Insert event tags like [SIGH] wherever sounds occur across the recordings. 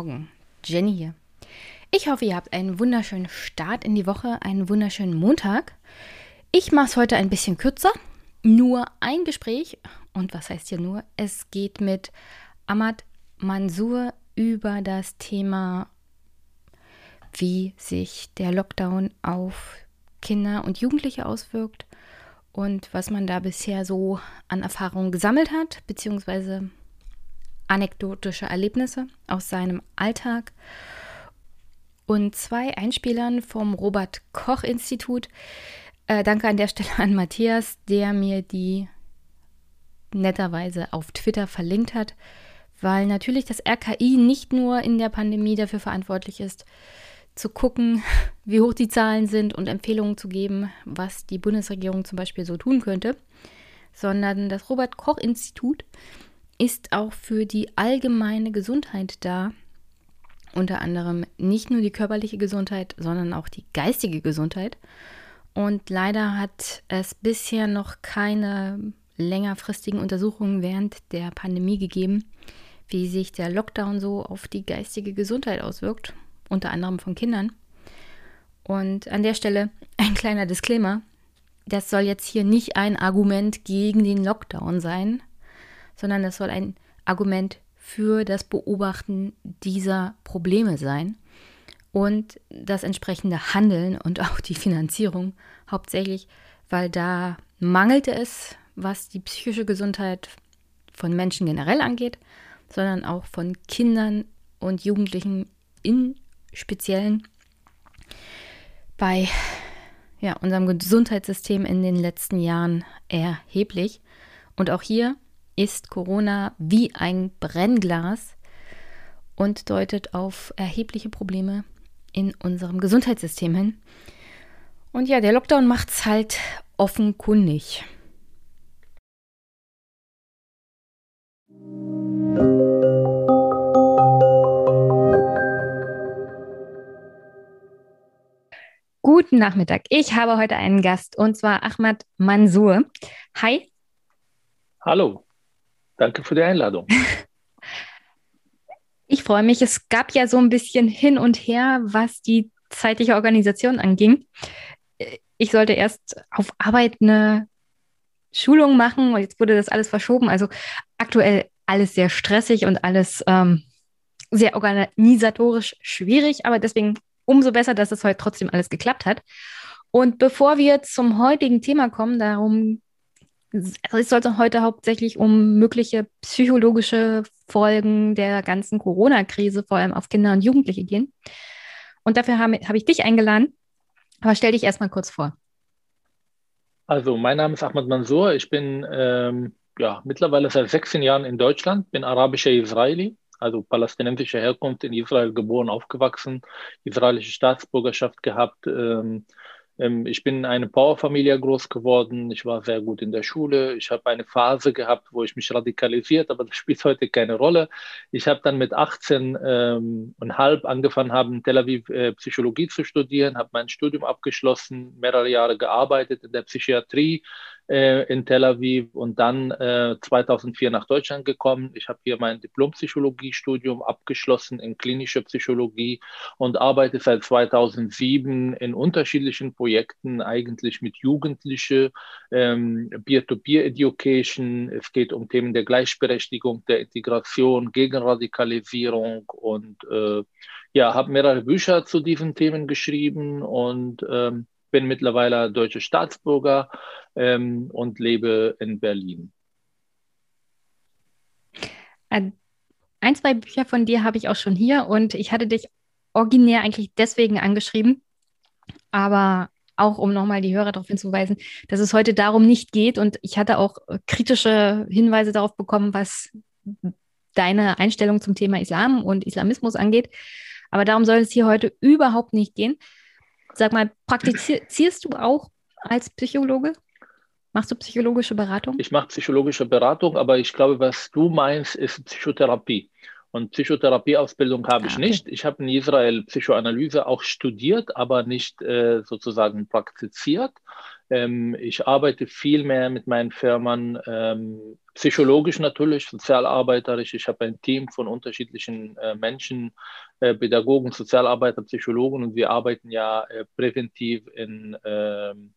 Morgen, Jenny hier. Ich hoffe, ihr habt einen wunderschönen Start in die Woche, einen wunderschönen Montag. Ich mache es heute ein bisschen kürzer. Nur ein Gespräch. Und was heißt hier nur? Es geht mit Ahmad Mansour über das Thema, wie sich der Lockdown auf Kinder und Jugendliche auswirkt und was man da bisher so an Erfahrungen gesammelt hat, beziehungsweise anekdotische Erlebnisse aus seinem Alltag und zwei Einspielern vom Robert Koch Institut. Äh, danke an der Stelle an Matthias, der mir die netterweise auf Twitter verlinkt hat, weil natürlich das RKI nicht nur in der Pandemie dafür verantwortlich ist, zu gucken, [LAUGHS] wie hoch die Zahlen sind und Empfehlungen zu geben, was die Bundesregierung zum Beispiel so tun könnte, sondern das Robert Koch Institut ist auch für die allgemeine Gesundheit da. Unter anderem nicht nur die körperliche Gesundheit, sondern auch die geistige Gesundheit. Und leider hat es bisher noch keine längerfristigen Untersuchungen während der Pandemie gegeben, wie sich der Lockdown so auf die geistige Gesundheit auswirkt, unter anderem von Kindern. Und an der Stelle ein kleiner Disclaimer. Das soll jetzt hier nicht ein Argument gegen den Lockdown sein, sondern das soll ein Argument für das Beobachten dieser Probleme sein und das entsprechende Handeln und auch die Finanzierung hauptsächlich, weil da mangelte es, was die psychische Gesundheit von Menschen generell angeht, sondern auch von Kindern und Jugendlichen in speziellen bei ja, unserem Gesundheitssystem in den letzten Jahren erheblich. Und auch hier ist Corona wie ein Brennglas und deutet auf erhebliche Probleme in unserem Gesundheitssystem hin. Und ja, der Lockdown macht es halt offenkundig. Guten Nachmittag. Ich habe heute einen Gast und zwar Ahmad Mansour. Hi. Hallo. Danke für die Einladung. [LAUGHS] Ich freue mich. Es gab ja so ein bisschen hin und her, was die zeitliche Organisation anging. Ich sollte erst auf Arbeit eine Schulung machen und jetzt wurde das alles verschoben. Also aktuell alles sehr stressig und alles ähm, sehr organisatorisch schwierig, aber deswegen umso besser, dass es heute trotzdem alles geklappt hat. Und bevor wir zum heutigen Thema kommen, darum also es sollte heute hauptsächlich um mögliche psychologische Folgen der ganzen Corona-Krise, vor allem auf Kinder und Jugendliche gehen. Und dafür habe hab ich dich eingeladen. Aber stell dich erstmal kurz vor. Also, mein Name ist Ahmad Mansour. Ich bin ähm, ja, mittlerweile seit 16 Jahren in Deutschland, bin arabischer Israeli, also palästinensischer Herkunft, in Israel geboren, aufgewachsen, israelische Staatsbürgerschaft gehabt. Ähm, ich bin in einer Powerfamilie groß geworden. Ich war sehr gut in der Schule. Ich habe eine Phase gehabt, wo ich mich radikalisiert, aber das spielt heute keine Rolle. Ich habe dann mit 18 ähm, und halb angefangen, haben in Tel Aviv äh, Psychologie zu studieren, habe mein Studium abgeschlossen, mehrere Jahre gearbeitet in der Psychiatrie, äh, in Tel Aviv und dann äh, 2004 nach Deutschland gekommen. Ich habe hier mein Diplompsychologiestudium abgeschlossen in klinischer Psychologie und arbeite seit 2007 in unterschiedlichen Projekten, eigentlich mit Jugendlichen, ähm, Peer-to-Peer-Education. Es geht um Themen der Gleichberechtigung, der Integration, Gegenradikalisierung und äh, ja, habe mehrere Bücher zu diesen Themen geschrieben und ähm, bin mittlerweile deutscher Staatsbürger ähm, und lebe in Berlin. Ein, zwei Bücher von dir habe ich auch schon hier und ich hatte dich originär eigentlich deswegen angeschrieben, aber auch um nochmal die Hörer darauf hinzuweisen, dass es heute darum nicht geht und ich hatte auch kritische Hinweise darauf bekommen, was deine Einstellung zum Thema Islam und Islamismus angeht. Aber darum soll es hier heute überhaupt nicht gehen. Sag mal, praktizierst du auch als Psychologe? Machst du psychologische Beratung? Ich mache psychologische Beratung, aber ich glaube, was du meinst, ist Psychotherapie. Und Psychotherapieausbildung habe ah, ich nicht. Ich habe in Israel Psychoanalyse auch studiert, aber nicht äh, sozusagen praktiziert. Ähm, ich arbeite viel mehr mit meinen Firmen, ähm, psychologisch natürlich, sozialarbeiterisch. Ich habe ein Team von unterschiedlichen äh, Menschen, äh, Pädagogen, Sozialarbeiter, Psychologen und wir arbeiten ja äh, präventiv in, ähm,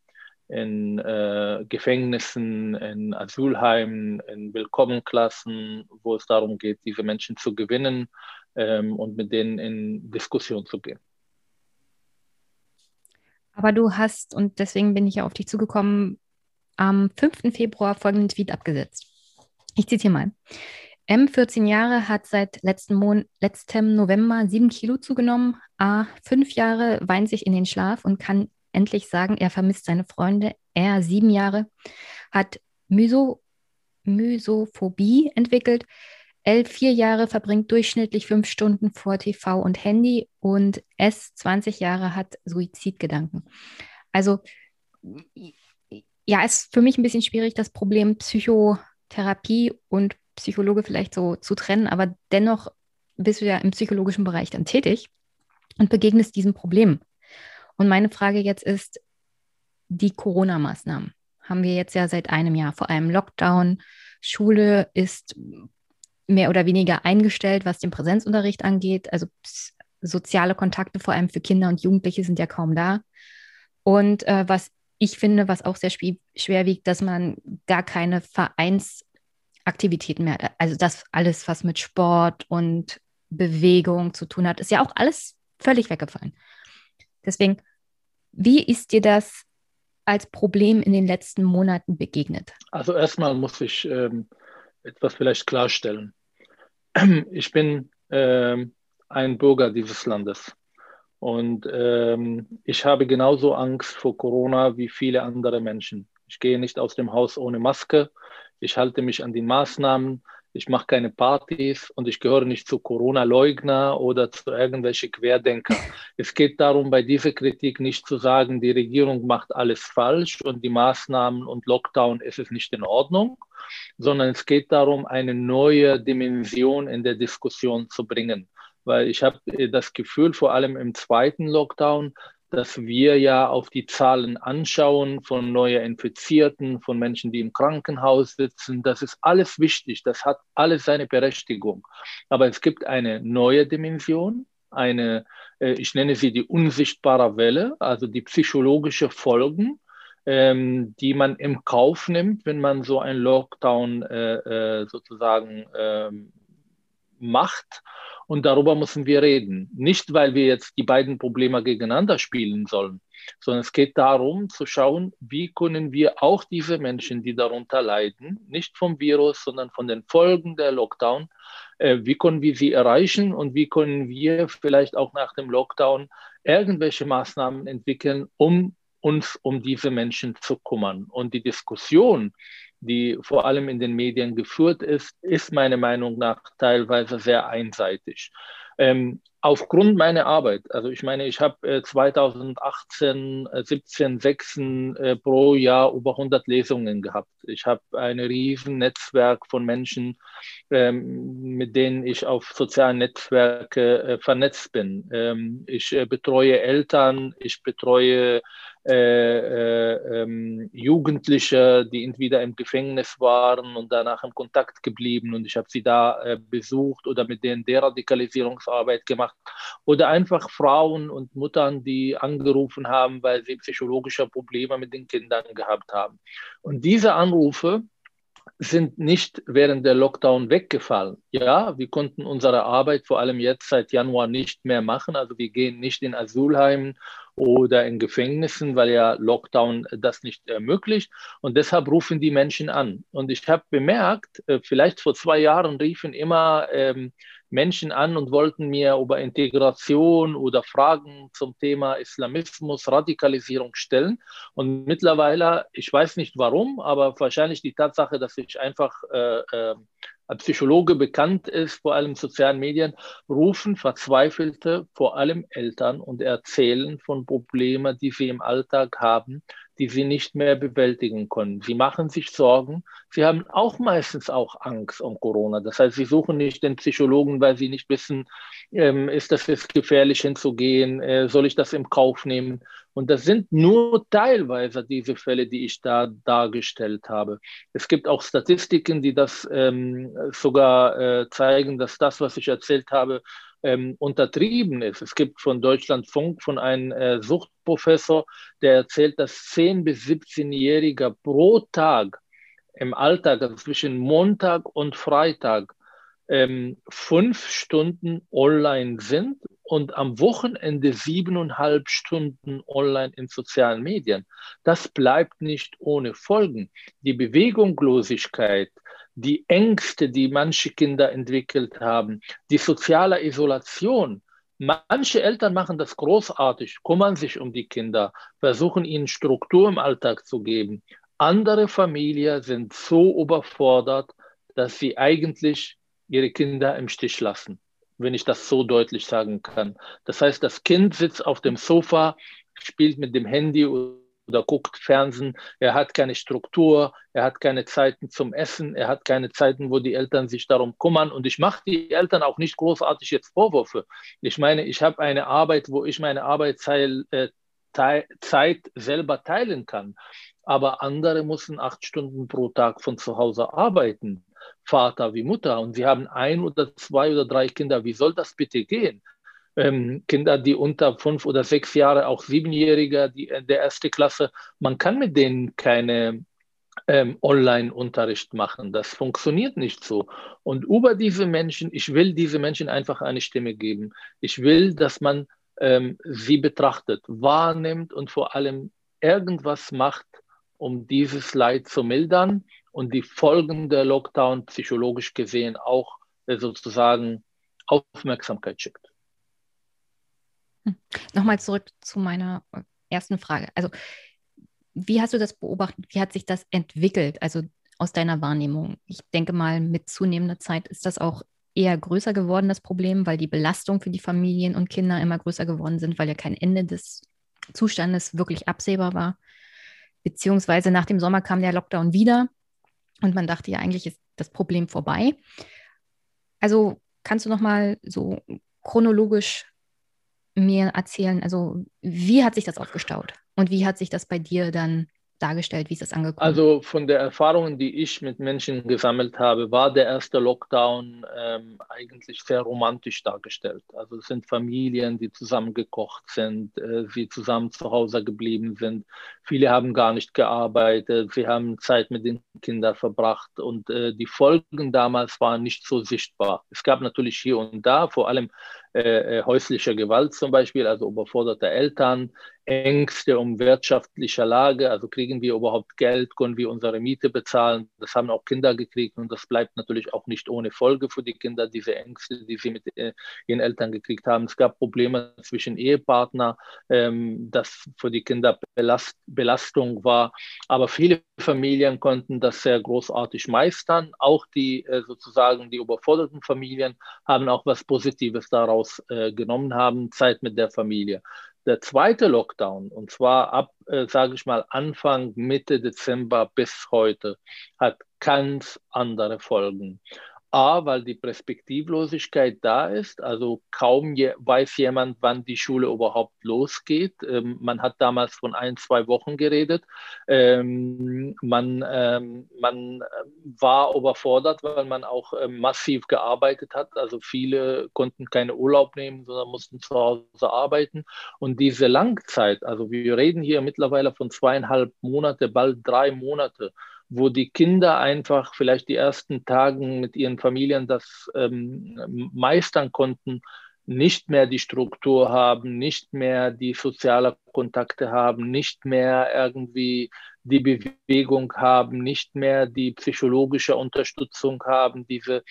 in äh, Gefängnissen, in Asylheimen, in Willkommenklassen, wo es darum geht, diese Menschen zu gewinnen ähm, und mit denen in Diskussion zu gehen. Aber du hast, und deswegen bin ich ja auf dich zugekommen, am 5. Februar folgenden Tweet abgesetzt. Ich zitiere mal. M, 14 Jahre, hat seit letzten Mon letztem November 7 Kilo zugenommen. A, 5 Jahre, weint sich in den Schlaf und kann endlich sagen, er vermisst seine Freunde. Er, 7 Jahre, hat Myso Mysophobie entwickelt. L, 4 Jahre, verbringt durchschnittlich 5 Stunden vor TV und Handy. Und S, 20 Jahre, hat Suizidgedanken. Also, ja, ist für mich ein bisschen schwierig, das Problem Psychotherapie und Psychologe vielleicht so zu trennen, aber dennoch bist du ja im psychologischen Bereich dann tätig und begegnest diesem Problem. Und meine Frage jetzt ist, die Corona-Maßnahmen haben wir jetzt ja seit einem Jahr, vor allem Lockdown. Schule ist mehr oder weniger eingestellt, was den Präsenzunterricht angeht. Also soziale Kontakte, vor allem für Kinder und Jugendliche, sind ja kaum da. Und äh, was ich finde, was auch sehr schwer wiegt, dass man gar keine Vereins- Aktivitäten mehr. Also das alles, was mit Sport und Bewegung zu tun hat, ist ja auch alles völlig weggefallen. Deswegen, wie ist dir das als Problem in den letzten Monaten begegnet? Also erstmal muss ich ähm, etwas vielleicht klarstellen. [CLEARS THROAT] Ich bin ähm, ein Bürger dieses Landes. Und ähm, ich habe genauso Angst vor Corona wie viele andere Menschen. Ich gehe nicht aus dem Haus ohne Maske. Ich halte mich an die Maßnahmen, ich mache keine Partys und ich gehöre nicht zu Corona-Leugner oder zu irgendwelchen Querdenker. Es geht darum, bei dieser Kritik nicht zu sagen, die Regierung macht alles falsch und die Maßnahmen und Lockdown ist es nicht in Ordnung, sondern es geht darum, eine neue Dimension in der Diskussion zu bringen. Weil ich habe das Gefühl, vor allem im zweiten Lockdown, dass wir ja auf die Zahlen anschauen von neuen Infizierten, von Menschen, die im Krankenhaus sitzen. Das ist alles wichtig, das hat alles seine Berechtigung. Aber es gibt eine neue Dimension, eine, äh, ich nenne sie die unsichtbare Welle, also die psychologische Folgen, ähm, die man im Kauf nimmt, wenn man so einen Lockdown äh, äh, sozusagen ähm, macht und darüber müssen wir reden. Nicht, weil wir jetzt die beiden Probleme gegeneinander spielen sollen, sondern es geht darum zu schauen, wie können wir auch diese Menschen, die darunter leiden, nicht vom Virus, sondern von den Folgen der Lockdown, äh, wie können wir sie erreichen und wie können wir vielleicht auch nach dem Lockdown irgendwelche Maßnahmen entwickeln, um uns um diese Menschen zu kümmern. Und die Diskussion die vor allem in den Medien geführt ist, ist meiner Meinung nach teilweise sehr einseitig. Ähm, aufgrund meiner Arbeit, also ich meine, ich habe äh, 2018, äh, 17, 16 äh, pro Jahr über 100 Lesungen gehabt. Ich habe ein riesen Netzwerk von Menschen, ähm, mit denen ich auf sozialen Netzwerke äh, vernetzt bin. Ähm, ich äh, betreue Eltern, ich betreue äh, äh, ähm, Jugendliche, die entweder im Gefängnis waren und danach im Kontakt geblieben und ich habe sie da besucht oder mit denen Deradikalisierungsarbeit gemacht oder einfach Frauen und Muttern, die angerufen haben, weil sie psychologische Probleme mit den Kindern gehabt haben. Und diese Anrufe sind nicht während der Lockdown weggefallen. Ja, wir konnten unsere Arbeit vor allem jetzt seit Januar nicht mehr machen. Also wir gehen nicht in Asylheimen oder in Gefängnissen, weil ja Lockdown das nicht ermöglicht. Und deshalb rufen die Menschen an. Und ich habe bemerkt, äh, vielleicht vor zwei Jahren riefen immer ähm, Menschen an und wollten mir über Integration oder Fragen zum Thema Islamismus, Radikalisierung stellen. Und mittlerweile, ich weiß nicht warum, aber wahrscheinlich die Tatsache, dass ich einfach äh, äh, als Psychologe bekannt ist, vor allem in sozialen Medien, rufen Verzweifelte, vor allem Eltern und erzählen von Problemen, die sie im Alltag haben, die sie nicht mehr bewältigen können. Sie machen sich Sorgen. Sie haben auch meistens auch Angst um Corona. Das heißt, sie suchen nicht den Psychologen, weil sie nicht wissen, ähm, ist das jetzt gefährlich hinzugehen, äh, soll ich das im Kauf nehmen? Und das sind nur teilweise diese Fälle, die ich da dargestellt habe. Es gibt auch Statistiken, die das ähm, sogar äh, zeigen, dass das, was ich erzählt habe, ähm, untertrieben ist. Es gibt von Deutschlandfunk von einem äh, Suchtprofessor, der erzählt, dass 10- bis 17-Jähriger pro Tag im Alltag, also zwischen Montag und Freitag, ähm, fünf Stunden online sind und am Wochenende siebeneinhalb Stunden online in sozialen Medien. Das bleibt nicht ohne Folgen. Die Bewegungslosigkeit, die Ängste, die manche Kinder entwickelt haben, die soziale Isolation. Manche Eltern machen das großartig, kümmern sich um die Kinder, versuchen ihnen Struktur im Alltag zu geben. Andere Familien sind so überfordert, dass sie eigentlich ihre Kinder im Stich lassen, wenn ich das so deutlich sagen kann. Das heißt, das Kind sitzt auf dem Sofa, spielt mit dem Handy oder guckt Fernsehen, er hat keine Struktur, er hat keine Zeiten zum Essen, er hat keine Zeiten, wo die Eltern sich darum kümmern. Und ich mache die Eltern auch nicht großartig jetzt Vorwürfe. Ich meine, ich habe eine Arbeit, wo ich meine Arbeitszeit äh, selber teilen kann. Aber andere müssen acht Stunden pro Tag von zu Hause arbeiten, Vater wie Mutter. Und sie haben ein oder zwei oder drei Kinder. Wie soll das bitte gehen? ähm, Kinder, die unter fünf oder sechs Jahre, auch Siebenjährige, die äh, der erste Klasse, man kann mit denen keine ähm, Online-Unterricht machen. Das funktioniert nicht so. Und über diese Menschen, ich will diese Menschen einfach eine Stimme geben. Ich will, dass man ähm, sie betrachtet, wahrnimmt und vor allem irgendwas macht, um dieses Leid zu mildern und die Folgen der Lockdown psychologisch gesehen auch äh, sozusagen Aufmerksamkeit schickt. Hm. Nochmal zurück zu meiner ersten Frage. Also, wie hast du das beobachtet? Wie hat sich das entwickelt? Also aus deiner Wahrnehmung. Ich denke mal, mit zunehmender Zeit ist das auch eher größer geworden, das Problem, weil die Belastung für die Familien und Kinder immer größer geworden sind, weil ja kein Ende des Zustandes wirklich absehbar war. Beziehungsweise nach dem Sommer kam der Lockdown wieder und man dachte ja, eigentlich ist das Problem vorbei. Also kannst du noch mal so chronologisch mir erzählen, also wie hat sich das aufgestaut und wie hat sich das bei dir dann dargestellt? Wie ist das angekommen? Also von der Erfahrung, die ich mit Menschen gesammelt habe, war der erste Lockdown ähm, eigentlich sehr romantisch dargestellt. Also es sind Familien, die zusammen gekocht sind, äh, sie zusammen zu Hause geblieben sind. Viele haben gar nicht gearbeitet, sie haben Zeit mit den Kindern verbracht und äh, die Folgen damals waren nicht so sichtbar. Es gab natürlich hier und da, vor allem äh, äh häusliche Gewalt zum Beispiel, also überforderte Eltern, Ängste um wirtschaftliche Lage, also kriegen wir überhaupt Geld, können wir unsere Miete bezahlen. Das haben auch Kinder gekriegt und das bleibt natürlich auch nicht ohne Folge für die Kinder, diese Ängste, die sie mit äh, ihren Eltern gekriegt haben. Es gab Probleme zwischen Ehepartner, ähm, das für die Kinder Belast Belastung war. Aber viele Familien konnten das sehr großartig meistern. Auch die äh, sozusagen die überforderten Familien haben auch was Positives daraus äh, genommen haben, Zeit mit der Familie. Der zweite Lockdown, und zwar ab, äh, sage ich mal, Anfang, Mitte Dezember bis heute, hat ganz andere Folgen. A, weil die Perspektivlosigkeit da ist, also kaum je, weiß jemand, wann die Schule überhaupt losgeht. Ähm, man hat damals von ein, zwei Wochen geredet. Ähm, man, ähm, man war überfordert, weil man auch ähm, massiv gearbeitet hat. Also viele konnten keine Urlaub nehmen, sondern mussten zu Hause arbeiten. Und diese Langzeit, also wir reden hier mittlerweile von zweieinhalb Monate, bald drei Monate, wo die Kinder einfach vielleicht die ersten Tage mit ihren Familien das ähm, meistern konnten, nicht mehr die Struktur haben, nicht mehr die sozialen Kontakte haben, nicht mehr irgendwie die Bewegung haben, nicht mehr die psychologische Unterstützung haben, diese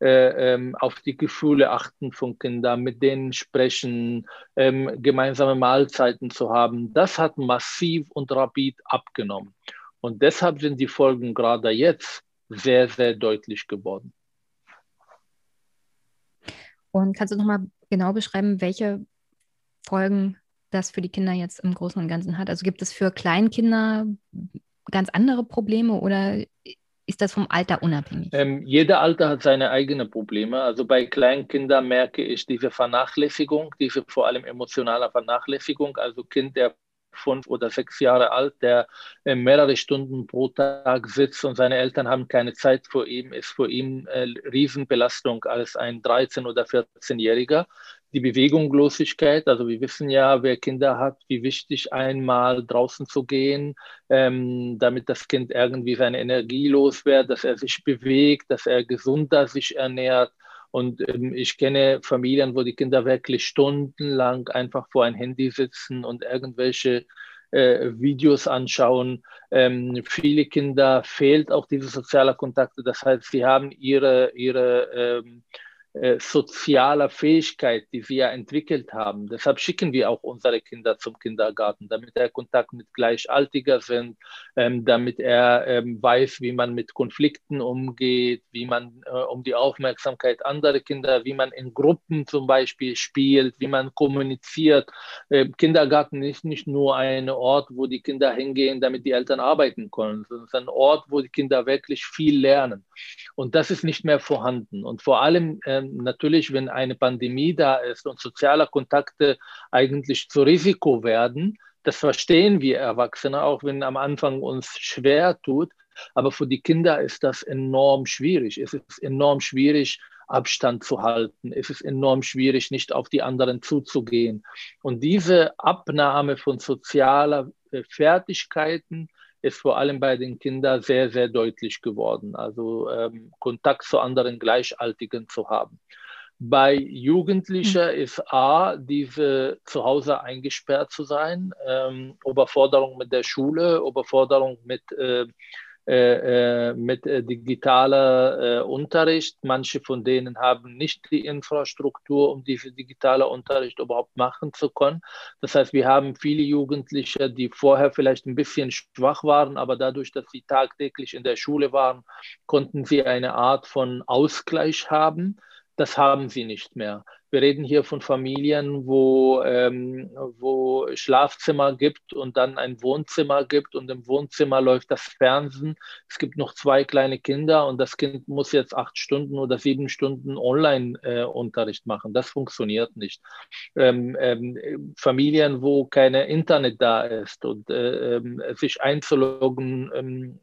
äh, ähm, auf die Gefühle achten von Kindern, mit denen sprechen, ähm, gemeinsame Mahlzeiten zu haben. Das hat massiv und rapid abgenommen. Und deshalb sind die Folgen gerade jetzt sehr, sehr deutlich geworden. Und kannst du nochmal genau beschreiben, welche Folgen das für die Kinder jetzt im Großen und Ganzen hat? Also gibt es für Kleinkinder ganz andere Probleme oder ist das vom Alter unabhängig? Ähm, jeder Alter hat seine eigenen Probleme. Also bei Kleinkindern merke ich diese Vernachlässigung, diese vor allem emotionale Vernachlässigung. Also Kind, der fünf oder sechs Jahre alt, der äh, mehrere Stunden pro Tag sitzt und seine Eltern haben keine Zeit für ihn, ist für ihn äh, Riesenbelastung als ein 13- oder 14-Jähriger. Die Bewegungslosigkeit, also wir wissen ja, wer Kinder hat, wie wichtig einmal draußen zu gehen, ähm, damit das Kind irgendwie seine Energie los wird, dass er sich bewegt, dass er gesunder sich ernährt. Und ähm, ich kenne Familien, wo die Kinder wirklich stundenlang einfach vor ein Handy sitzen und irgendwelche äh, Videos anschauen. Ähm, viele Kinder fehlt auch diese soziale Kontakte. Das heißt, sie haben ihre, ihre ähm, äh, sozialer Fähigkeit, die wir entwickelt haben. Deshalb schicken wir auch unsere Kinder zum Kindergarten, damit er Kontakt mit Gleichaltiger sind, ähm, damit er ähm, weiß, wie man mit Konflikten umgeht, wie man äh, um die Aufmerksamkeit anderer Kinder, wie man in Gruppen zum Beispiel spielt, wie man kommuniziert. Äh, Kindergarten ist nicht nur ein Ort, wo die Kinder hingehen, damit die Eltern arbeiten können, sondern es ist ein Ort, wo die Kinder wirklich viel lernen. Und das ist nicht mehr vorhanden. Und vor allem äh, natürlich, wenn eine Pandemie da ist und soziale Kontakte eigentlich zu Risiko werden, das verstehen wir Erwachsene, auch wenn am Anfang uns schwer tut. Aber für die Kinder ist das enorm schwierig. Es ist enorm schwierig, Abstand zu halten. Es ist enorm schwierig, nicht auf die anderen zuzugehen. Und diese Abnahme von sozialer äh, Fertigkeiten ist vor allem bei den Kindern sehr, sehr deutlich geworden. Also ähm, Kontakt zu anderen Gleichaltigen zu haben. Bei Jugendlichen mhm. ist A, diese zu Hause eingesperrt zu sein, ähm, Überforderung mit der Schule, Überforderung mit äh, mit äh, digitaler Unterricht. Manche von denen haben nicht die Infrastruktur, um diese digitale Unterricht überhaupt machen zu können. Das heißt, wir haben viele Jugendliche, die vorher vielleicht ein bisschen schwach waren, aber dadurch, dass sie tagtäglich in der Schule waren, konnten sie eine Art von Ausgleich haben. Das haben sie nicht mehr. Wir reden hier von Familien, wo, ähm, wo Schlafzimmer gibt und dann ein Wohnzimmer gibt und im Wohnzimmer läuft das Fernsehen. Es gibt noch zwei kleine Kinder und das Kind muss jetzt acht Stunden oder sieben Stunden Online-Unterricht äh, machen. Das funktioniert nicht. Ähm, ähm, Familien, wo keine Internet da ist und äh, ähm, sich einzuloggen ähm,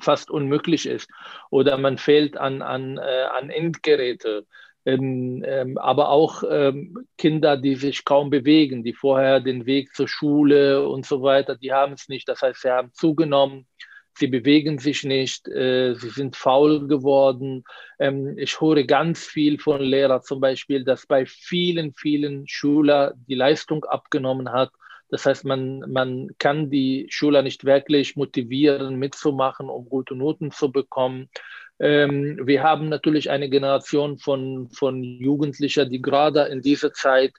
fast unmöglich ist oder man fehlt an, an, äh, an Endgeräte. Ähm, ähm, aber auch ähm, Kinder, die sich kaum bewegen, die vorher den Weg zur Schule und so weiter, die haben es nicht. Das heißt, sie haben zugenommen, sie bewegen sich nicht, äh, sie sind faul geworden. Ähm, ich höre ganz viel von Lehrern zum Beispiel, dass bei vielen, vielen Schülern die Leistung abgenommen hat. Das heißt, man, man kann die Schüler nicht wirklich motivieren, mitzumachen, um gute Noten zu bekommen. Ähm, wir haben natürlich eine Generation von, von Jugendlichen, die gerade in dieser Zeit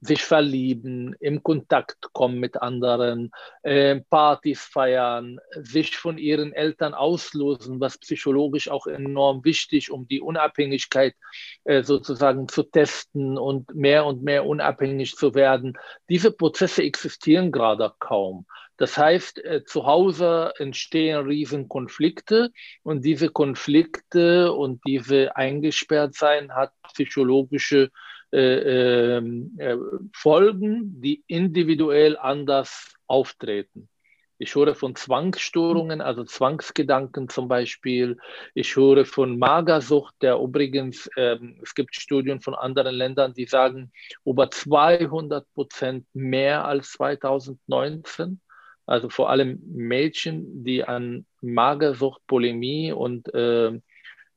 sich verlieben, im Kontakt kommen mit anderen, äh, Partys feiern, sich von ihren Eltern auslösen, was psychologisch auch enorm wichtig, um die Unabhängigkeit äh, sozusagen zu testen und mehr und mehr unabhängig zu werden. Diese Prozesse existieren gerade kaum. Das heißt, äh, zu Hause entstehen Riesenkonflikte und diese Konflikte und diese Eingesperrtsein hat psychologische äh, ähm, äh, Folgen, die individuell anders auftreten. Ich höre von Zwangsstörungen, also Zwangsgedanken zum Beispiel. Ich höre von Magersucht, der übrigens, ähm, es gibt Studien von anderen Ländern, die sagen, über 200 Prozent mehr als 2019 also vor allem Mädchen, die an Magersucht, Polemie und, äh,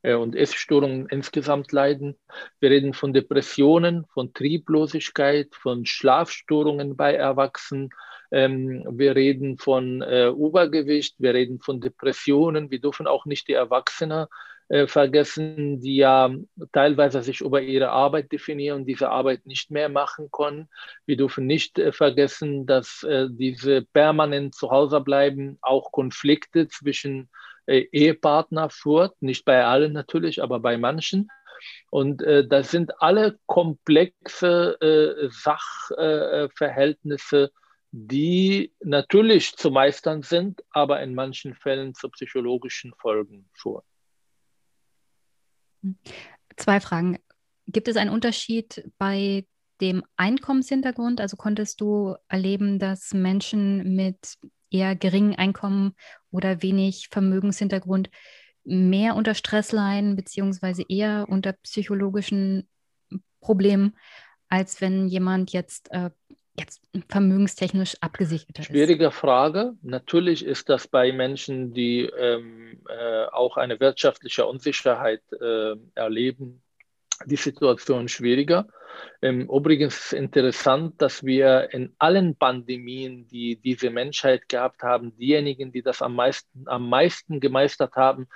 äh, und Essstörungen insgesamt leiden. Wir reden von Depressionen, von Trieblosigkeit, von Schlafstörungen bei Erwachsenen. Ähm, wir reden von äh, Übergewicht, wir reden von Depressionen. Wir dürfen auch nicht die Erwachsenen äh, vergessen, die ja teilweise sich über ihre Arbeit definieren und diese Arbeit nicht mehr machen können. Wir dürfen nicht äh, vergessen, dass äh, diese permanent zu Hause bleiben auch Konflikte zwischen Ehepartner führt, nicht bei allen natürlich, aber bei manchen. Und das sind alle komplexe Sachverhältnisse, die natürlich zu meistern sind, aber in manchen Fällen zu psychologischen Folgen führen. Zwei Fragen. Gibt es einen Unterschied bei dem Einkommenshintergrund? Also konntest du erleben, dass Menschen mit eher geringen Einkommen oder wenig Vermögenshintergrund mehr unter Stress leiden, beziehungsweise eher unter psychologischen Problemen, als wenn jemand jetzt, äh, jetzt vermögenstechnisch abgesichert ist? Schwierige Frage. Natürlich ist das bei Menschen, die ähm, äh, auch eine wirtschaftliche Unsicherheit äh, erleben, die Situation schwieriger. Ähm, übrigens ist interessant, dass wir in allen Pandemien, die diese Menschheit gehabt haben, diejenigen, die das am meisten, am meisten gemeistert haben,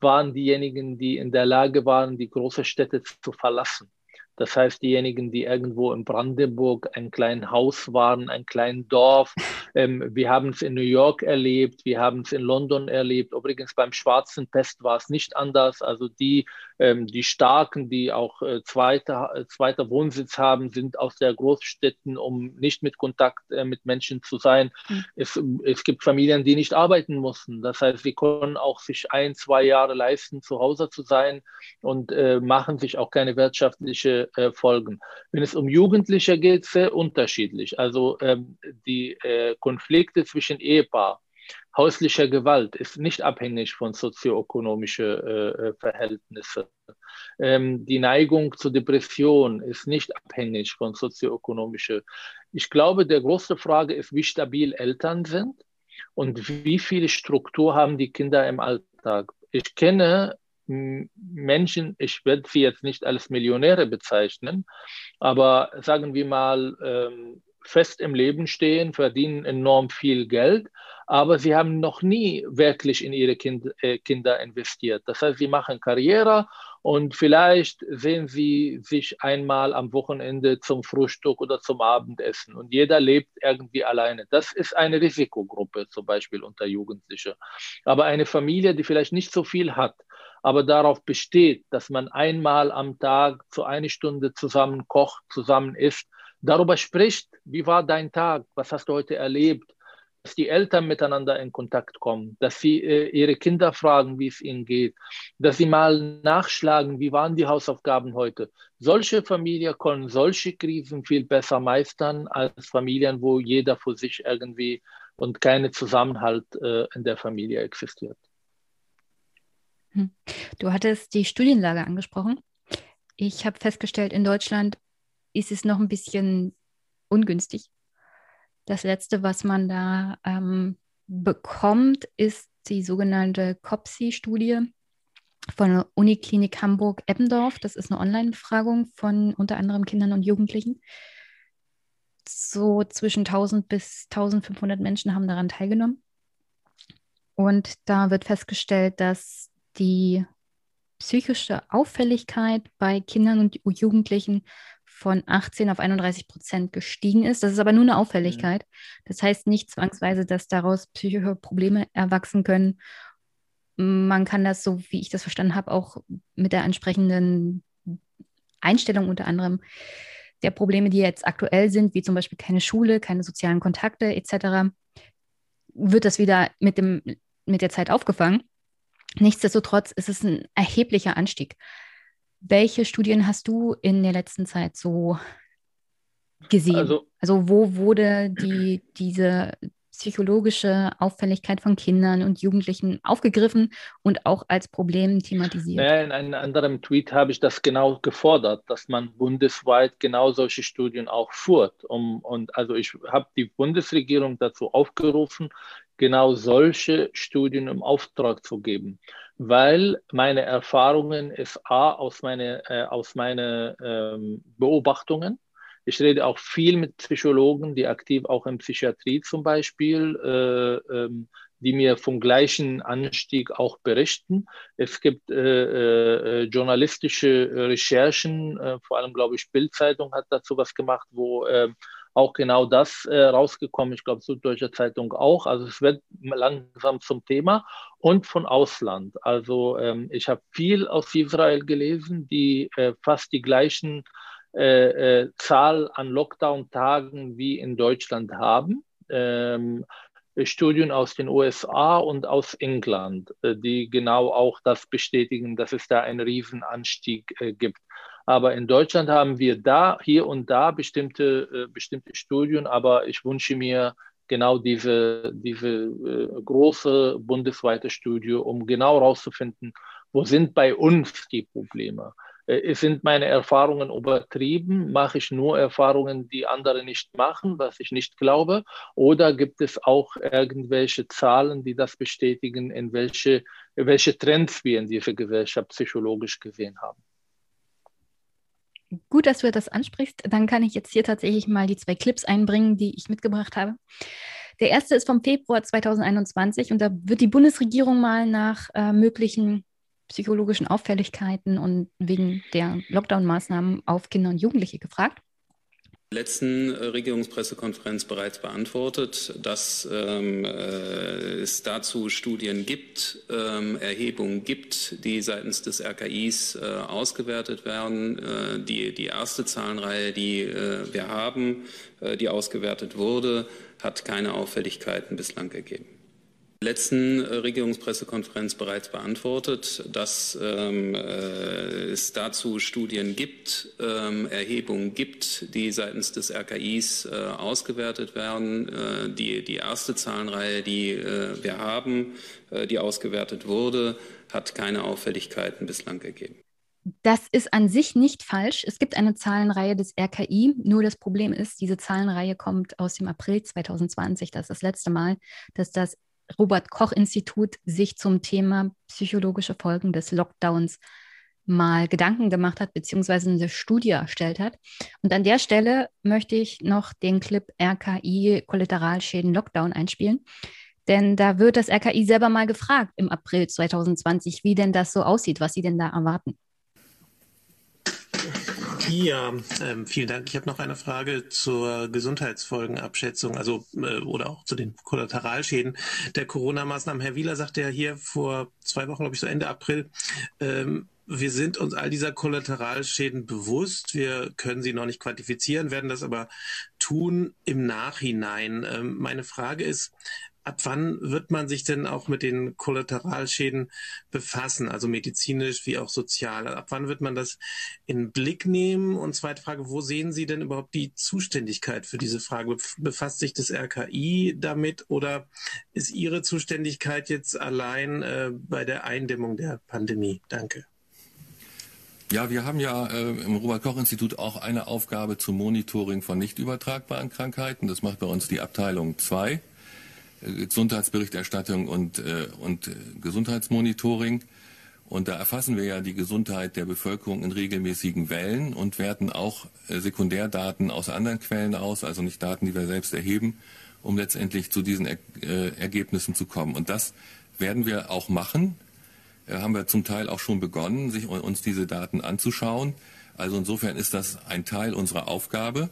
waren diejenigen, die in der Lage waren, die großen Städte zu verlassen. Das heißt, diejenigen, die irgendwo in Brandenburg ein kleines Haus waren, ein kleines Dorf. [LAUGHS] Ähm, wir haben es in New York erlebt, wir haben es in London erlebt. Übrigens beim Schwarzen Pest war es nicht anders. Also die, die Starken, die auch äh, zweiter, äh, zweiter Wohnsitz haben, sind aus der Großstädten, um nicht mit Kontakt äh, mit Menschen zu sein. Mhm. Es, es gibt Familien, die nicht arbeiten mussten. Das heißt, sie können auch sich ein, zwei Jahre leisten, zu Hause zu sein und äh, machen sich auch keine wirtschaftliche äh, Folgen. Wenn es um Jugendliche geht, sehr unterschiedlich. Also ähm, die äh, Konflikte zwischen Ehepaar, häuslicher Gewalt ist nicht abhängig von sozioökonomischen äh, Verhältnissen. Ähm, die Neigung zur Depression ist nicht abhängig von sozioökonomischen. Ich glaube, der große Frage ist, wie stabil Eltern sind und wie viel Struktur haben die Kinder im Alltag. Ich kenne Menschen, ich werde sie jetzt nicht als Millionäre bezeichnen, aber sagen wir mal, ähm, fest im Leben stehen, verdienen enorm viel Geld, aber sie haben noch nie wirklich in ihre kind, äh, Kinder investiert. Das heißt, sie machen Karriere und vielleicht sehen sie sich einmal am Wochenende zum Frühstück oder zum Abendessen und jeder lebt irgendwie alleine. Das ist eine Risikogruppe zum Beispiel unter Jugendlichen. Aber eine Familie, die vielleicht nicht so viel hat, aber darauf besteht, dass man einmal am Tag zu einer Stunde zusammen kocht, zusammen isst, darüber spricht, wie war dein Tag, was hast du heute erlebt, dass die Eltern miteinander in Kontakt kommen, dass sie äh, ihre Kinder fragen, wie es ihnen geht, dass sie mal nachschlagen, wie waren die Hausaufgaben heute. Solche Familien können solche Krisen viel besser meistern als Familien, wo jeder für sich irgendwie und keine Zusammenhalt äh, in der Familie existiert. Hm. Du hattest die Studienlage angesprochen. Ich habe festgestellt, in Deutschland ist es noch ein bisschen ungünstig. Das Letzte, was man da ähm, bekommt, ist die sogenannte COPSI-Studie von der Uniklinik Hamburg-Eppendorf. Das ist eine Online-Befragung von unter anderem Kindern und Jugendlichen. So zwischen 1000 bis 1500 Menschen haben daran teilgenommen. Und da wird festgestellt, dass die psychische Auffälligkeit bei Kindern und Jugendlichen von 18 auf 31 Prozent gestiegen ist. Das ist aber nur eine Auffälligkeit. Das heißt nicht zwangsweise, dass daraus psychische Probleme erwachsen können. Man kann das, so wie ich das verstanden habe, auch mit der entsprechenden Einstellung unter anderem der Probleme, die jetzt aktuell sind, wie zum Beispiel keine Schule, keine sozialen Kontakte etc., wird das wieder mit, dem, mit der Zeit aufgefangen. Nichtsdestotrotz ist es ein erheblicher Anstieg. Welche Studien hast du in der letzten Zeit so gesehen? Also, also wo wurde die, diese psychologische Auffälligkeit von Kindern und Jugendlichen aufgegriffen und auch als Problem thematisiert? Ja, in einem anderen Tweet habe ich das genau gefordert, dass man bundesweit genau solche Studien auch führt. Um, und also ich habe die Bundesregierung dazu aufgerufen, genau solche Studien im Auftrag zu geben, weil meine Erfahrungen ist A, aus meinen äh, aus meine, ähm, Beobachtungen. Ich rede auch viel mit Psychologen, die aktiv auch in Psychiatrie zum Beispiel, äh, ähm, die mir vom gleichen Anstieg auch berichten. Es gibt äh, äh, journalistische Recherchen, äh, vor allem glaube ich Bildzeitung hat dazu was gemacht, wo ähm, auch genau das äh, rausgekommen. Ich glaube, Süddeutsche Zeitung auch. Also es wird langsam zum Thema und von Ausland. Also ähm, ich habe viel aus Israel gelesen, die äh, fast die gleichen äh, äh, Zahl an Lockdown-Tagen wie in Deutschland haben. Ähm, Studien aus den USA und aus England, äh, die genau auch das bestätigen, dass es da einen Riesenanstieg äh, gibt. Aber in Deutschland haben wir da, hier und da bestimmte, äh, bestimmte Studien, aber ich wünsche mir genau diese, diese große bundesweite Studie, um genau herauszufinden, wo sind bei uns die Probleme. Äh, sind meine Erfahrungen übertrieben? Mache ich nur Erfahrungen, die andere nicht machen, was ich nicht glaube? Oder gibt es auch irgendwelche Zahlen, die das bestätigen, in welche, welche Trends wir in dieser Gesellschaft psychologisch gesehen haben? Gut, dass du das ansprichst. Dann kann ich jetzt hier tatsächlich mal die zwei Clips einbringen, die ich mitgebracht habe. Der erste ist vom Februar 2021 und da wird die Bundesregierung mal nach äh, möglichen psychologischen Auffälligkeiten und wegen der Lockdown-Maßnahmen auf Kinder und Jugendliche gefragt letzten äh, Regierungspressekonferenz bereits beantwortet, dass ähm, äh, es dazu Studien gibt, ähm, Erhebungen gibt, die seitens des RKIs äh, ausgewertet werden. Äh, die, die erste Zahlenreihe, die äh, wir haben, äh, die ausgewertet wurde, hat keine Auffälligkeiten bislang gegeben letzten äh, Regierungspressekonferenz bereits beantwortet, dass ähm, äh, es dazu Studien gibt, ähm, Erhebungen gibt, die seitens des RKIs äh, ausgewertet werden. Äh, die, die erste Zahlenreihe, die äh, wir haben, äh, die ausgewertet wurde, hat keine Auffälligkeiten bislang gegeben. Das ist an sich nicht falsch. Es gibt eine Zahlenreihe des RKI. Nur das Problem ist, diese Zahlenreihe kommt aus dem April 2020. Das ist das letzte Mal, dass das Robert Koch Institut sich zum Thema psychologische Folgen des Lockdowns mal Gedanken gemacht hat, beziehungsweise eine Studie erstellt hat. Und an der Stelle möchte ich noch den Clip RKI Kollateralschäden Lockdown einspielen. Denn da wird das RKI selber mal gefragt im April 2020, wie denn das so aussieht, was sie denn da erwarten. Ja, ähm, vielen Dank. Ich habe noch eine Frage zur Gesundheitsfolgenabschätzung, also äh, oder auch zu den Kollateralschäden der Corona-Maßnahmen. Herr Wieler sagte ja hier vor zwei Wochen, glaube ich, so Ende April, ähm, wir sind uns all dieser Kollateralschäden bewusst. Wir können sie noch nicht quantifizieren, werden das aber tun im Nachhinein. Ähm, meine Frage ist, ab wann wird man sich denn auch mit den Kollateralschäden befassen, also medizinisch wie auch sozial? Ab wann wird man das in Blick nehmen? Und zweite Frage, wo sehen Sie denn überhaupt die Zuständigkeit für diese Frage? Befasst sich das RKI damit oder ist Ihre Zuständigkeit jetzt allein äh, bei der Eindämmung der Pandemie? Danke. Ja, wir haben ja äh, im Robert-Koch-Institut auch eine Aufgabe zum Monitoring von nicht übertragbaren Krankheiten. Das macht bei uns die Abteilung 2. Gesundheitsberichterstattung und, äh, und äh, Gesundheitsmonitoring. Und da erfassen wir ja die Gesundheit der Bevölkerung in regelmäßigen Wellen und werten auch äh, Sekundärdaten aus anderen Quellen aus, also nicht Daten, die wir selbst erheben, um letztendlich zu diesen er äh, Ergebnissen zu kommen. Und das werden wir auch machen. Äh, haben wir zum Teil auch schon begonnen, sich, uns diese Daten anzuschauen. Also insofern ist das ein Teil unserer Aufgabe.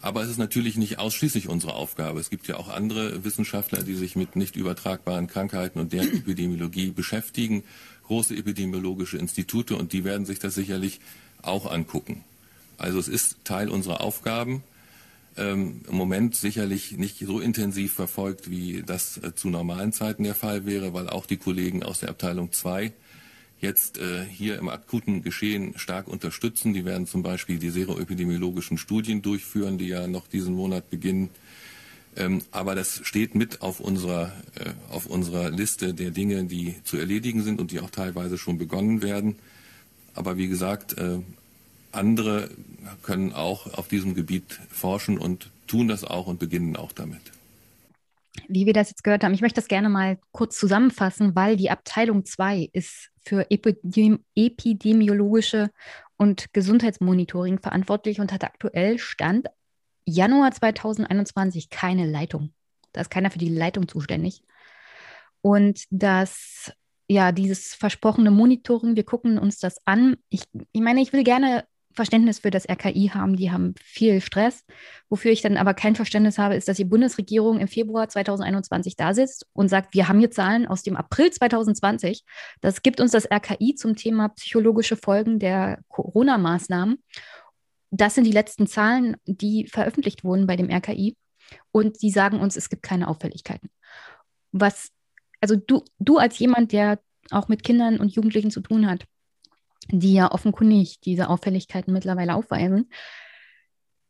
Aber es ist natürlich nicht ausschließlich unsere Aufgabe. Es gibt ja auch andere Wissenschaftler, die sich mit nicht übertragbaren Krankheiten und deren Epidemiologie beschäftigen, große epidemiologische Institute, und die werden sich das sicherlich auch angucken. Also es ist Teil unserer Aufgaben. Ähm, Im Moment sicherlich nicht so intensiv verfolgt, wie das äh, zu normalen Zeiten der Fall wäre, weil auch die Kollegen aus der Abteilung 2 jetzt äh, hier im akuten Geschehen stark unterstützen. Die werden zum Beispiel die seroepidemiologischen Studien durchführen, die ja noch diesen Monat beginnen. Ähm, aber das steht mit auf unserer, äh, auf unserer Liste der Dinge, die zu erledigen sind und die auch teilweise schon begonnen werden. Aber wie gesagt, äh, andere können auch auf diesem Gebiet forschen und tun das auch und beginnen auch damit wie wir das jetzt gehört haben, ich möchte das gerne mal kurz zusammenfassen, weil die Abteilung 2 ist für Epidemi epidemiologische und Gesundheitsmonitoring verantwortlich und hat aktuell Stand Januar 2021 keine Leitung. Da ist keiner für die Leitung zuständig. Und das, ja, dieses versprochene Monitoring, wir gucken uns das an. Ich, ich meine, ich will gerne Verständnis für das RKI haben. Die haben viel Stress. Wofür ich dann aber kein Verständnis habe, ist, dass die Bundesregierung im Februar 2021 da sitzt und sagt, wir haben hier Zahlen aus dem April 2020. Das gibt uns das RKI zum Thema psychologische Folgen der Corona-Maßnahmen. Das sind die letzten Zahlen, die veröffentlicht wurden bei dem RKI. Und die sagen uns, es gibt keine Auffälligkeiten. Was, also du, du als jemand, der auch mit Kindern und Jugendlichen zu tun hat, die ja offenkundig diese Auffälligkeiten mittlerweile aufweisen.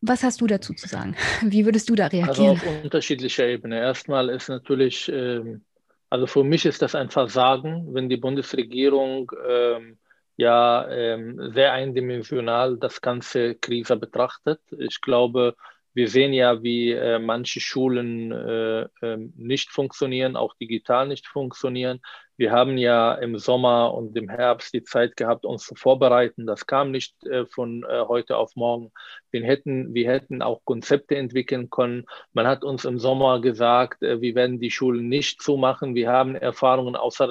Was hast du dazu zu sagen? [LAUGHS] Wie würdest du da reagieren? Also auf unterschiedlicher Ebene. Erstmal ist natürlich, ähm, also für mich ist das ein Versagen, wenn die Bundesregierung ähm, ja ähm, sehr eindimensional das ganze Krise betrachtet. Ich glaube, wir sehen ja, wie äh, manche Schulen äh, äh, nicht funktionieren, auch digital nicht funktionieren. Wir haben ja im Sommer und im Herbst die Zeit gehabt, uns zu vorbereiten. Das kam nicht äh, von äh, heute auf morgen. Wir hätten, wir hätten auch Konzepte entwickeln können. Man hat uns im Sommer gesagt, äh, wir werden die Schulen nicht zumachen. Wir haben Erfahrungen außer,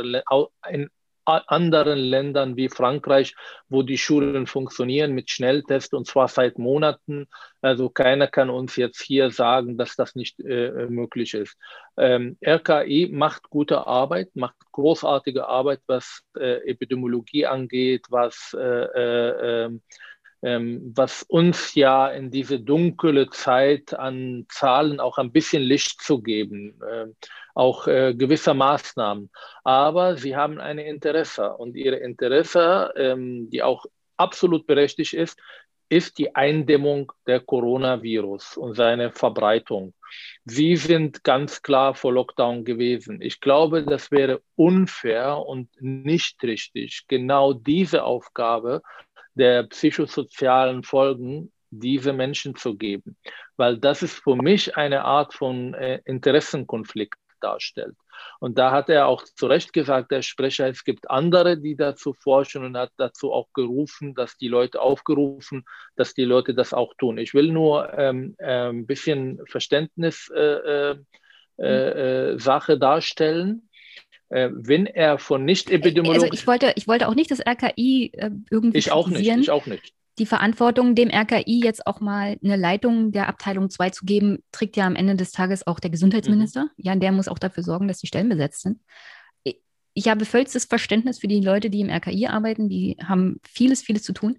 in anderen Ländern wie Frankreich, wo die Schulen funktionieren mit Schnelltests und zwar seit Monaten. Also keiner kann uns jetzt hier sagen, dass das nicht äh, möglich ist. Ähm, RKI macht gute Arbeit, macht großartige Arbeit, was äh, Epidemiologie angeht, was äh, äh ähm, ähm, was uns ja in diese dunkle Zeit an Zahlen auch ein bisschen Licht zu geben. Auch äh, gewisser Maßnahmen. Aber sie haben ein Interesse und ihre Interesse, ähm, die auch absolut berechtigt ist, ist die Eindämmung der Coronavirus und seine Verbreitung. Sie sind ganz klar vor Lockdown gewesen. Ich glaube, das wäre unfair und nicht richtig, genau diese Aufgabe der psychosozialen Folgen diese Menschen zu geben, weil das ist für mich eine Art von äh, Interessenkonflikt darstellt. Und da hat er auch zu Recht gesagt, der Sprecher, es gibt andere, die dazu forschen und hat dazu auch gerufen, dass die Leute aufgerufen, dass die Leute das auch tun. Ich will nur ähm, äh, ein bisschen Verständnis äh, äh, äh, Sache darstellen. Äh, wenn er von nicht epidemiologisch. Also ich wollte, ich wollte auch nicht das RKI äh, irgendwie. Ich auch nicht, ich auch nicht die Verantwortung, dem RKI jetzt auch mal eine Leitung der Abteilung 2 zu geben, trägt ja am Ende des Tages auch der Gesundheitsminister. Mhm. Ja, der muss auch dafür sorgen, dass die Stellen besetzt sind. Ich habe vollstes Verständnis für die Leute, die im RKI arbeiten. Die haben vieles, vieles zu tun.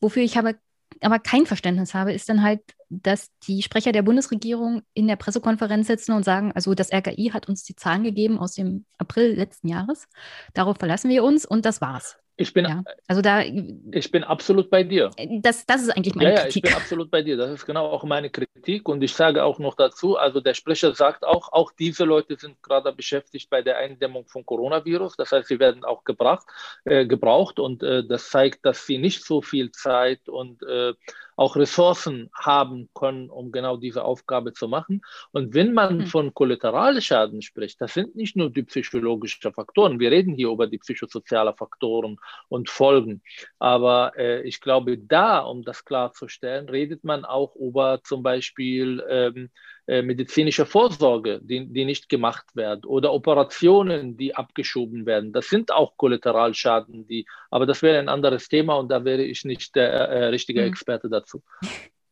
Wofür ich habe, aber kein Verständnis habe, ist dann halt, dass die Sprecher der Bundesregierung in der Pressekonferenz sitzen und sagen, also das RKI hat uns die Zahlen gegeben aus dem April letzten Jahres. Darauf verlassen wir uns und das war's. Ich bin, ja, also da, ich bin absolut bei dir. Das, das ist eigentlich meine ja, Kritik. Ja, ich bin absolut bei dir. Das ist genau auch meine Kritik. Und ich sage auch noch dazu, also der Sprecher sagt auch, auch diese Leute sind gerade beschäftigt bei der Eindämmung von Coronavirus. Das heißt, sie werden auch gebracht, äh, gebraucht. Und äh, das zeigt, dass sie nicht so viel Zeit und äh, auch Ressourcen haben können, um genau diese Aufgabe zu machen. Und wenn man mhm. von Kollateralschaden spricht, das sind nicht nur die psychologischen Faktoren. Wir reden hier über die psychosozialen Faktoren und Folgen. Aber äh, ich glaube, da, um das klarzustellen, redet man auch über zum Beispiel ähm, äh, medizinische Vorsorge, die, die nicht gemacht werden oder Operationen, die abgeschoben werden. Das sind auch Kollateralschaden, die, aber das wäre ein anderes Thema und da wäre ich nicht der äh, richtige mhm. Experte dazu.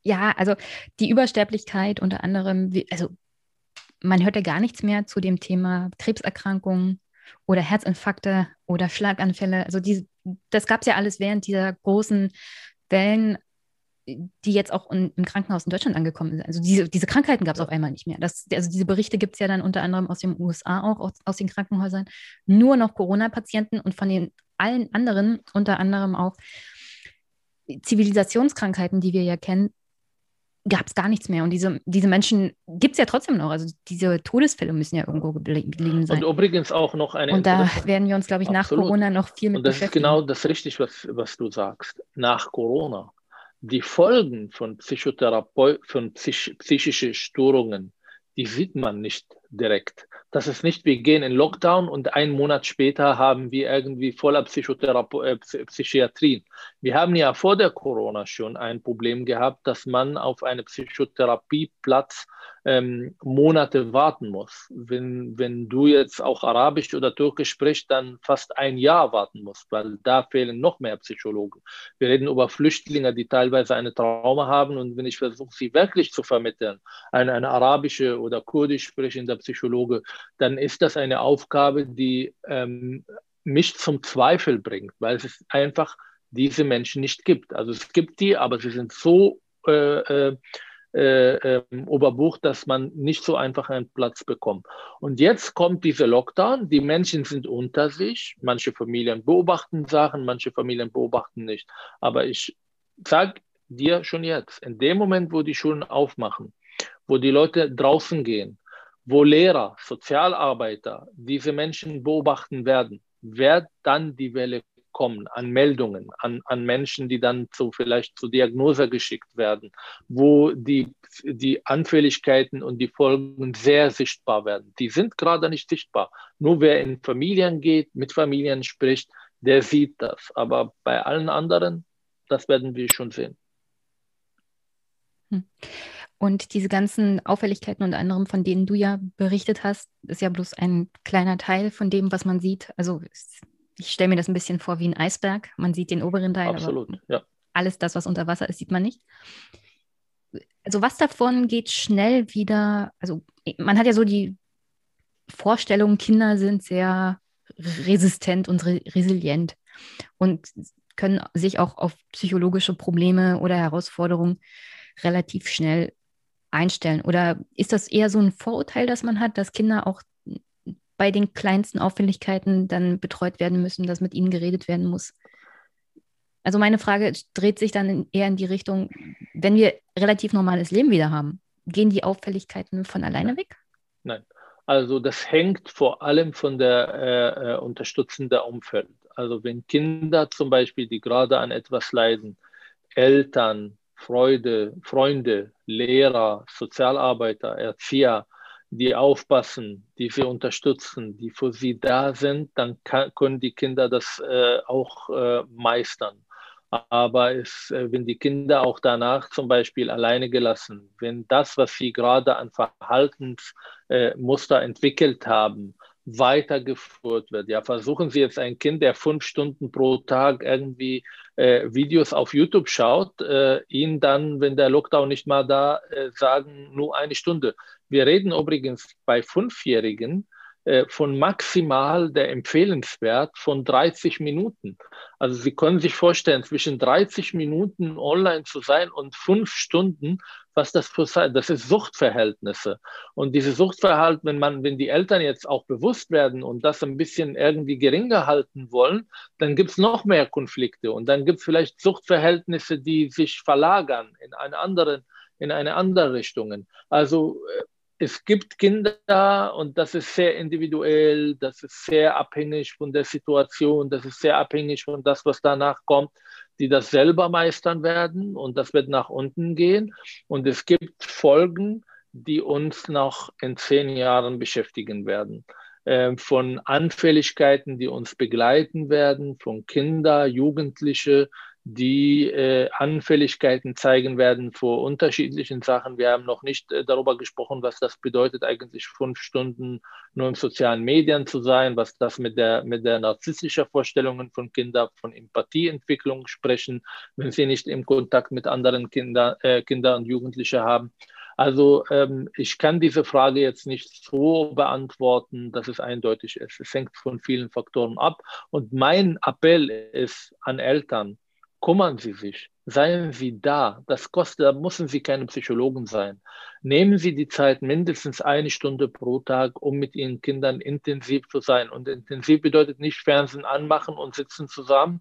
Ja, also die Übersterblichkeit unter anderem, also man hört ja gar nichts mehr zu dem Thema Krebserkrankungen oder Herzinfarkte oder Schlaganfälle. Also die, das gab es ja alles während dieser großen Wellen die jetzt auch in, im Krankenhaus in Deutschland angekommen sind. Also diese, diese Krankheiten gab es auf einmal nicht mehr. Das, also diese Berichte gibt es ja dann unter anderem aus den USA auch, aus, aus den Krankenhäusern. Nur noch Corona-Patienten und von den allen anderen, unter anderem auch Zivilisationskrankheiten, die wir ja kennen, gab es gar nichts mehr. Und diese, diese Menschen gibt es ja trotzdem noch. Also diese Todesfälle müssen ja irgendwo geblieben sein. Und übrigens auch noch eine. Und da werden wir uns, glaube ich, Absolut. nach Corona noch viel mit Und das ist genau das richtig, was, was du sagst. Nach Corona die Folgen von Psychotherapeut, von psych psychischen Störungen, die sieht man nicht direkt. Das ist nicht, wir gehen in Lockdown und einen Monat später haben wir irgendwie voller Psychotherapie, äh, Psychiatrien. Wir haben ja vor der Corona schon ein Problem gehabt, dass man auf einem Psychotherapieplatz ähm, Monate warten muss. Wenn, wenn du jetzt auch Arabisch oder Türkisch sprichst, dann fast ein Jahr warten musst, weil da fehlen noch mehr Psychologen. Wir reden über Flüchtlinge, die teilweise eine Trauma haben und wenn ich versuche, sie wirklich zu vermitteln, eine, eine arabische oder kurdisch sprechende Psychologe, dann ist das eine Aufgabe, die ähm, mich zum Zweifel bringt, weil es einfach diese Menschen nicht gibt. Also es gibt die, aber sie sind so äh, äh, überbucht, dass man nicht so einfach einen Platz bekommt. Und jetzt kommt dieser Lockdown, die Menschen sind unter sich, manche Familien beobachten Sachen, manche Familien beobachten nicht. Aber ich sage dir schon jetzt, in dem Moment, wo die Schulen aufmachen, wo die Leute draußen gehen, wo Lehrer, Sozialarbeiter diese Menschen beobachten werden, wird dann die Welle kommen an Meldungen, an, an Menschen, die dann zu, vielleicht zur Diagnose geschickt werden, wo die, die Anfälligkeiten und die Folgen sehr sichtbar werden. Die sind gerade nicht sichtbar. Nur wer in Familien geht, mit Familien spricht, der sieht das. Aber bei allen anderen, das werden wir schon sehen. Hm. Und diese ganzen Auffälligkeiten und anderem, von denen du ja berichtet hast, ist ja bloß ein kleiner Teil von dem, was man sieht. Also ich stelle mir das ein bisschen vor wie ein Eisberg. Man sieht den oberen Teil, Absolut, aber ja. alles das, was unter Wasser ist, sieht man nicht. Also was davon geht schnell wieder, also man hat ja so die Vorstellung, Kinder sind sehr resistent und re resilient und können sich auch auf psychologische Probleme oder Herausforderungen relativ schnell einstellen? Oder ist das eher so ein Vorurteil, das man hat, dass Kinder auch bei den kleinsten Auffälligkeiten dann betreut werden müssen, dass mit ihnen geredet werden muss? Also meine Frage dreht sich dann eher in die Richtung, wenn wir relativ normales Leben wieder haben, gehen die Auffälligkeiten von alleine weg? Nein. Also das hängt vor allem von der äh, äh unterstützenden Umfeld. Also wenn Kinder zum Beispiel, die gerade an etwas leiden, Eltern, Freude, Freunde, Lehrer, Sozialarbeiter, Erzieher, die aufpassen, die sie unterstützen, die für sie da sind, dann kann, können die Kinder das äh, auch äh, meistern. Aber es, äh, wenn die Kinder auch danach zum Beispiel alleine gelassen, wenn das, was sie gerade an Verhaltensmuster äh, entwickelt haben, weitergeführt wird. Ja, versuchen Sie jetzt ein Kind, der fünf Stunden pro Tag irgendwie äh, Videos auf YouTube schaut, äh, ihn dann, wenn der Lockdown nicht mal da, äh, sagen, nur eine Stunde. Wir reden übrigens bei Fünfjährigen äh, von maximal der Empfehlenswert von 30 Minuten. Also Sie können sich vorstellen, zwischen 30 Minuten online zu sein und fünf Stunden, was das für sein, das ist Suchtverhältnisse. Und diese Suchtverhalten, wenn man, wenn die Eltern jetzt auch bewusst werden und das ein bisschen irgendwie geringer halten wollen, dann gibt es noch mehr Konflikte und dann gibt es vielleicht Suchtverhältnisse, die sich verlagern in eine andere, in eine andere Richtung. Also äh, es gibt Kinder und das ist sehr individuell, das ist sehr abhängig von der Situation, das ist sehr abhängig von das, was danach kommt, die das selber meistern werden und das wird nach unten gehen. Und es gibt Folgen, die uns noch in zehn Jahren beschäftigen werden. Ähm, von Anfälligkeiten, die uns begleiten werden, von Kinder, Jugendliche, die äh, Anfälligkeiten zeigen werden vor unterschiedlichen Sachen. Wir haben noch nicht äh, darüber gesprochen, was das bedeutet, eigentlich fünf Stunden nur in sozialen Medien zu sein, was das mit der, mit der narzisstischen Vorstellungen von Kindern, von Empathieentwicklung sprechen, wenn sie nicht im Kontakt mit anderen Kinder, äh, Kinder und Jugendlichen haben. Also ähm, ich kann diese Frage jetzt nicht so beantworten, dass es eindeutig ist. Es hängt von vielen Faktoren ab. Und mein Appell ist an Eltern, Kümmern Sie sich, seien Sie da. Das kostet, da müssen Sie keine Psychologen sein. Nehmen Sie die Zeit, mindestens eine Stunde pro Tag, um mit Ihren Kindern intensiv zu sein. Und intensiv bedeutet nicht Fernsehen anmachen und sitzen zusammen.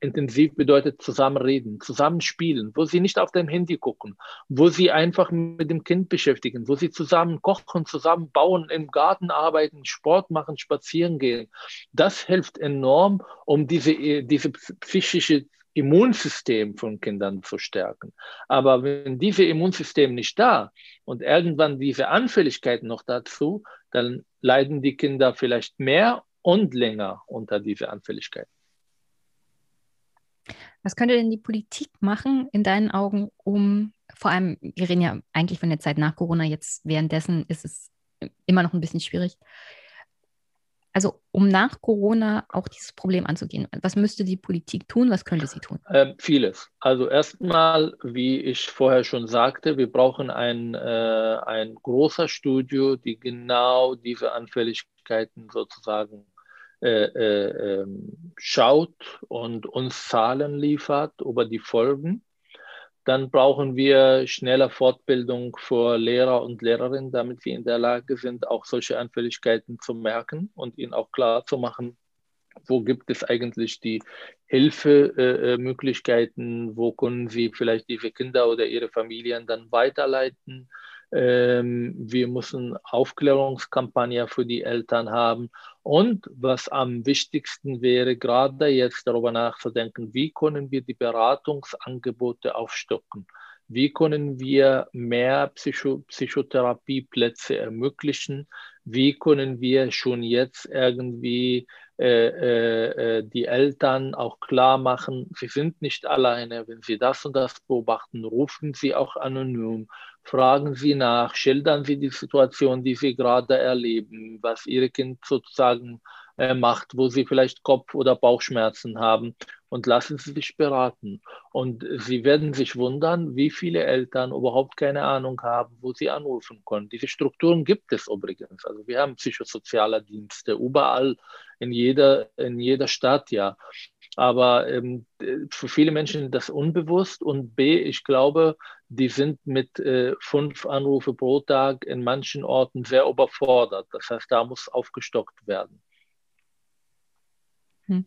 Intensiv bedeutet zusammen reden, zusammen spielen, wo sie nicht auf dem Handy gucken, wo sie einfach mit dem Kind beschäftigen, wo sie zusammen kochen, zusammen bauen, im Garten arbeiten, Sport machen, spazieren gehen. Das hilft enorm, um diese, diese psychische Immunsystem von Kindern zu stärken. Aber wenn dieses Immunsystem nicht da und irgendwann diese Anfälligkeiten noch dazu, dann leiden die Kinder vielleicht mehr und länger unter diese Anfälligkeiten. Was könnte denn die Politik machen, in deinen Augen, um vor allem, wir reden ja eigentlich von der Zeit nach Corona, jetzt währenddessen ist es immer noch ein bisschen schwierig. Also um nach Corona auch dieses Problem anzugehen, was müsste die Politik tun, was könnte sie tun? Ähm, vieles. Also erstmal, wie ich vorher schon sagte, wir brauchen ein, äh, ein großer Studio, die genau diese Anfälligkeiten sozusagen äh, äh, ähm, schaut und uns Zahlen liefert über die Folgen. Dann brauchen wir schneller Fortbildung für Lehrer und Lehrerinnen, damit wir in der Lage sind, auch solche Anfälligkeiten zu merken und ihnen auch klar zu machen, wo gibt es eigentlich die Hilfemöglichkeiten, wo können sie vielleicht diese Kinder oder ihre Familien dann weiterleiten. Ähm, wir müssen Aufklärungskampagne für die Eltern haben. Und was am wichtigsten wäre, gerade jetzt darüber nachzudenken, wie können wir die Beratungsangebote aufstocken? Wie können wir mehr Psycho Psychotherapieplätze ermöglichen? Wie können wir schon jetzt irgendwie äh, äh, äh, die Eltern auch klar machen, sie sind nicht alleine. Wenn sie das und das beobachten, rufen sie auch anonym, fragen sie nach, schildern sie die Situation, die sie gerade erleben, was ihr Kind sozusagen äh, macht, wo sie vielleicht Kopf- oder Bauchschmerzen haben und lassen sie sich beraten. Und sie werden sich wundern, wie viele Eltern überhaupt keine Ahnung haben, wo sie anrufen können. Diese Strukturen gibt es übrigens. Also wir haben psychosoziale Dienste überall in jeder, in jeder Stadt, ja. Aber ähm, für viele Menschen ist das unbewusst und B, ich glaube, die sind mit äh, fünf Anrufe pro Tag in manchen Orten sehr überfordert. Das heißt, da muss aufgestockt werden. Hm.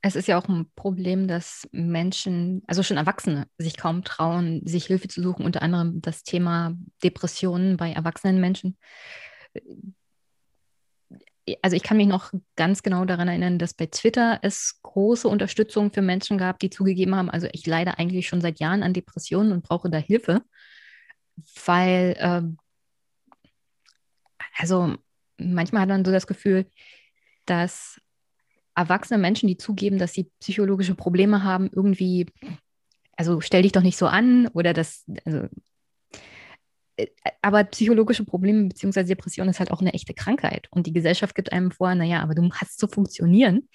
Es ist ja auch ein Problem, dass Menschen, also schon Erwachsene, sich kaum trauen, sich Hilfe zu suchen, unter anderem das Thema Depressionen bei erwachsenen Menschen. Also ich kann mich noch ganz genau daran erinnern, dass bei Twitter es große Unterstützung für Menschen gab, die zugegeben haben, also ich leide eigentlich schon seit Jahren an Depressionen und brauche da Hilfe, weil, äh, also manchmal hat man so das Gefühl, dass erwachsene Menschen, die zugeben, dass sie psychologische Probleme haben, irgendwie, also stell dich doch nicht so an oder das, also, aber psychologische Probleme bzw. Depression ist halt auch eine echte Krankheit. Und die Gesellschaft gibt einem vor, naja, aber du hast zu funktionieren.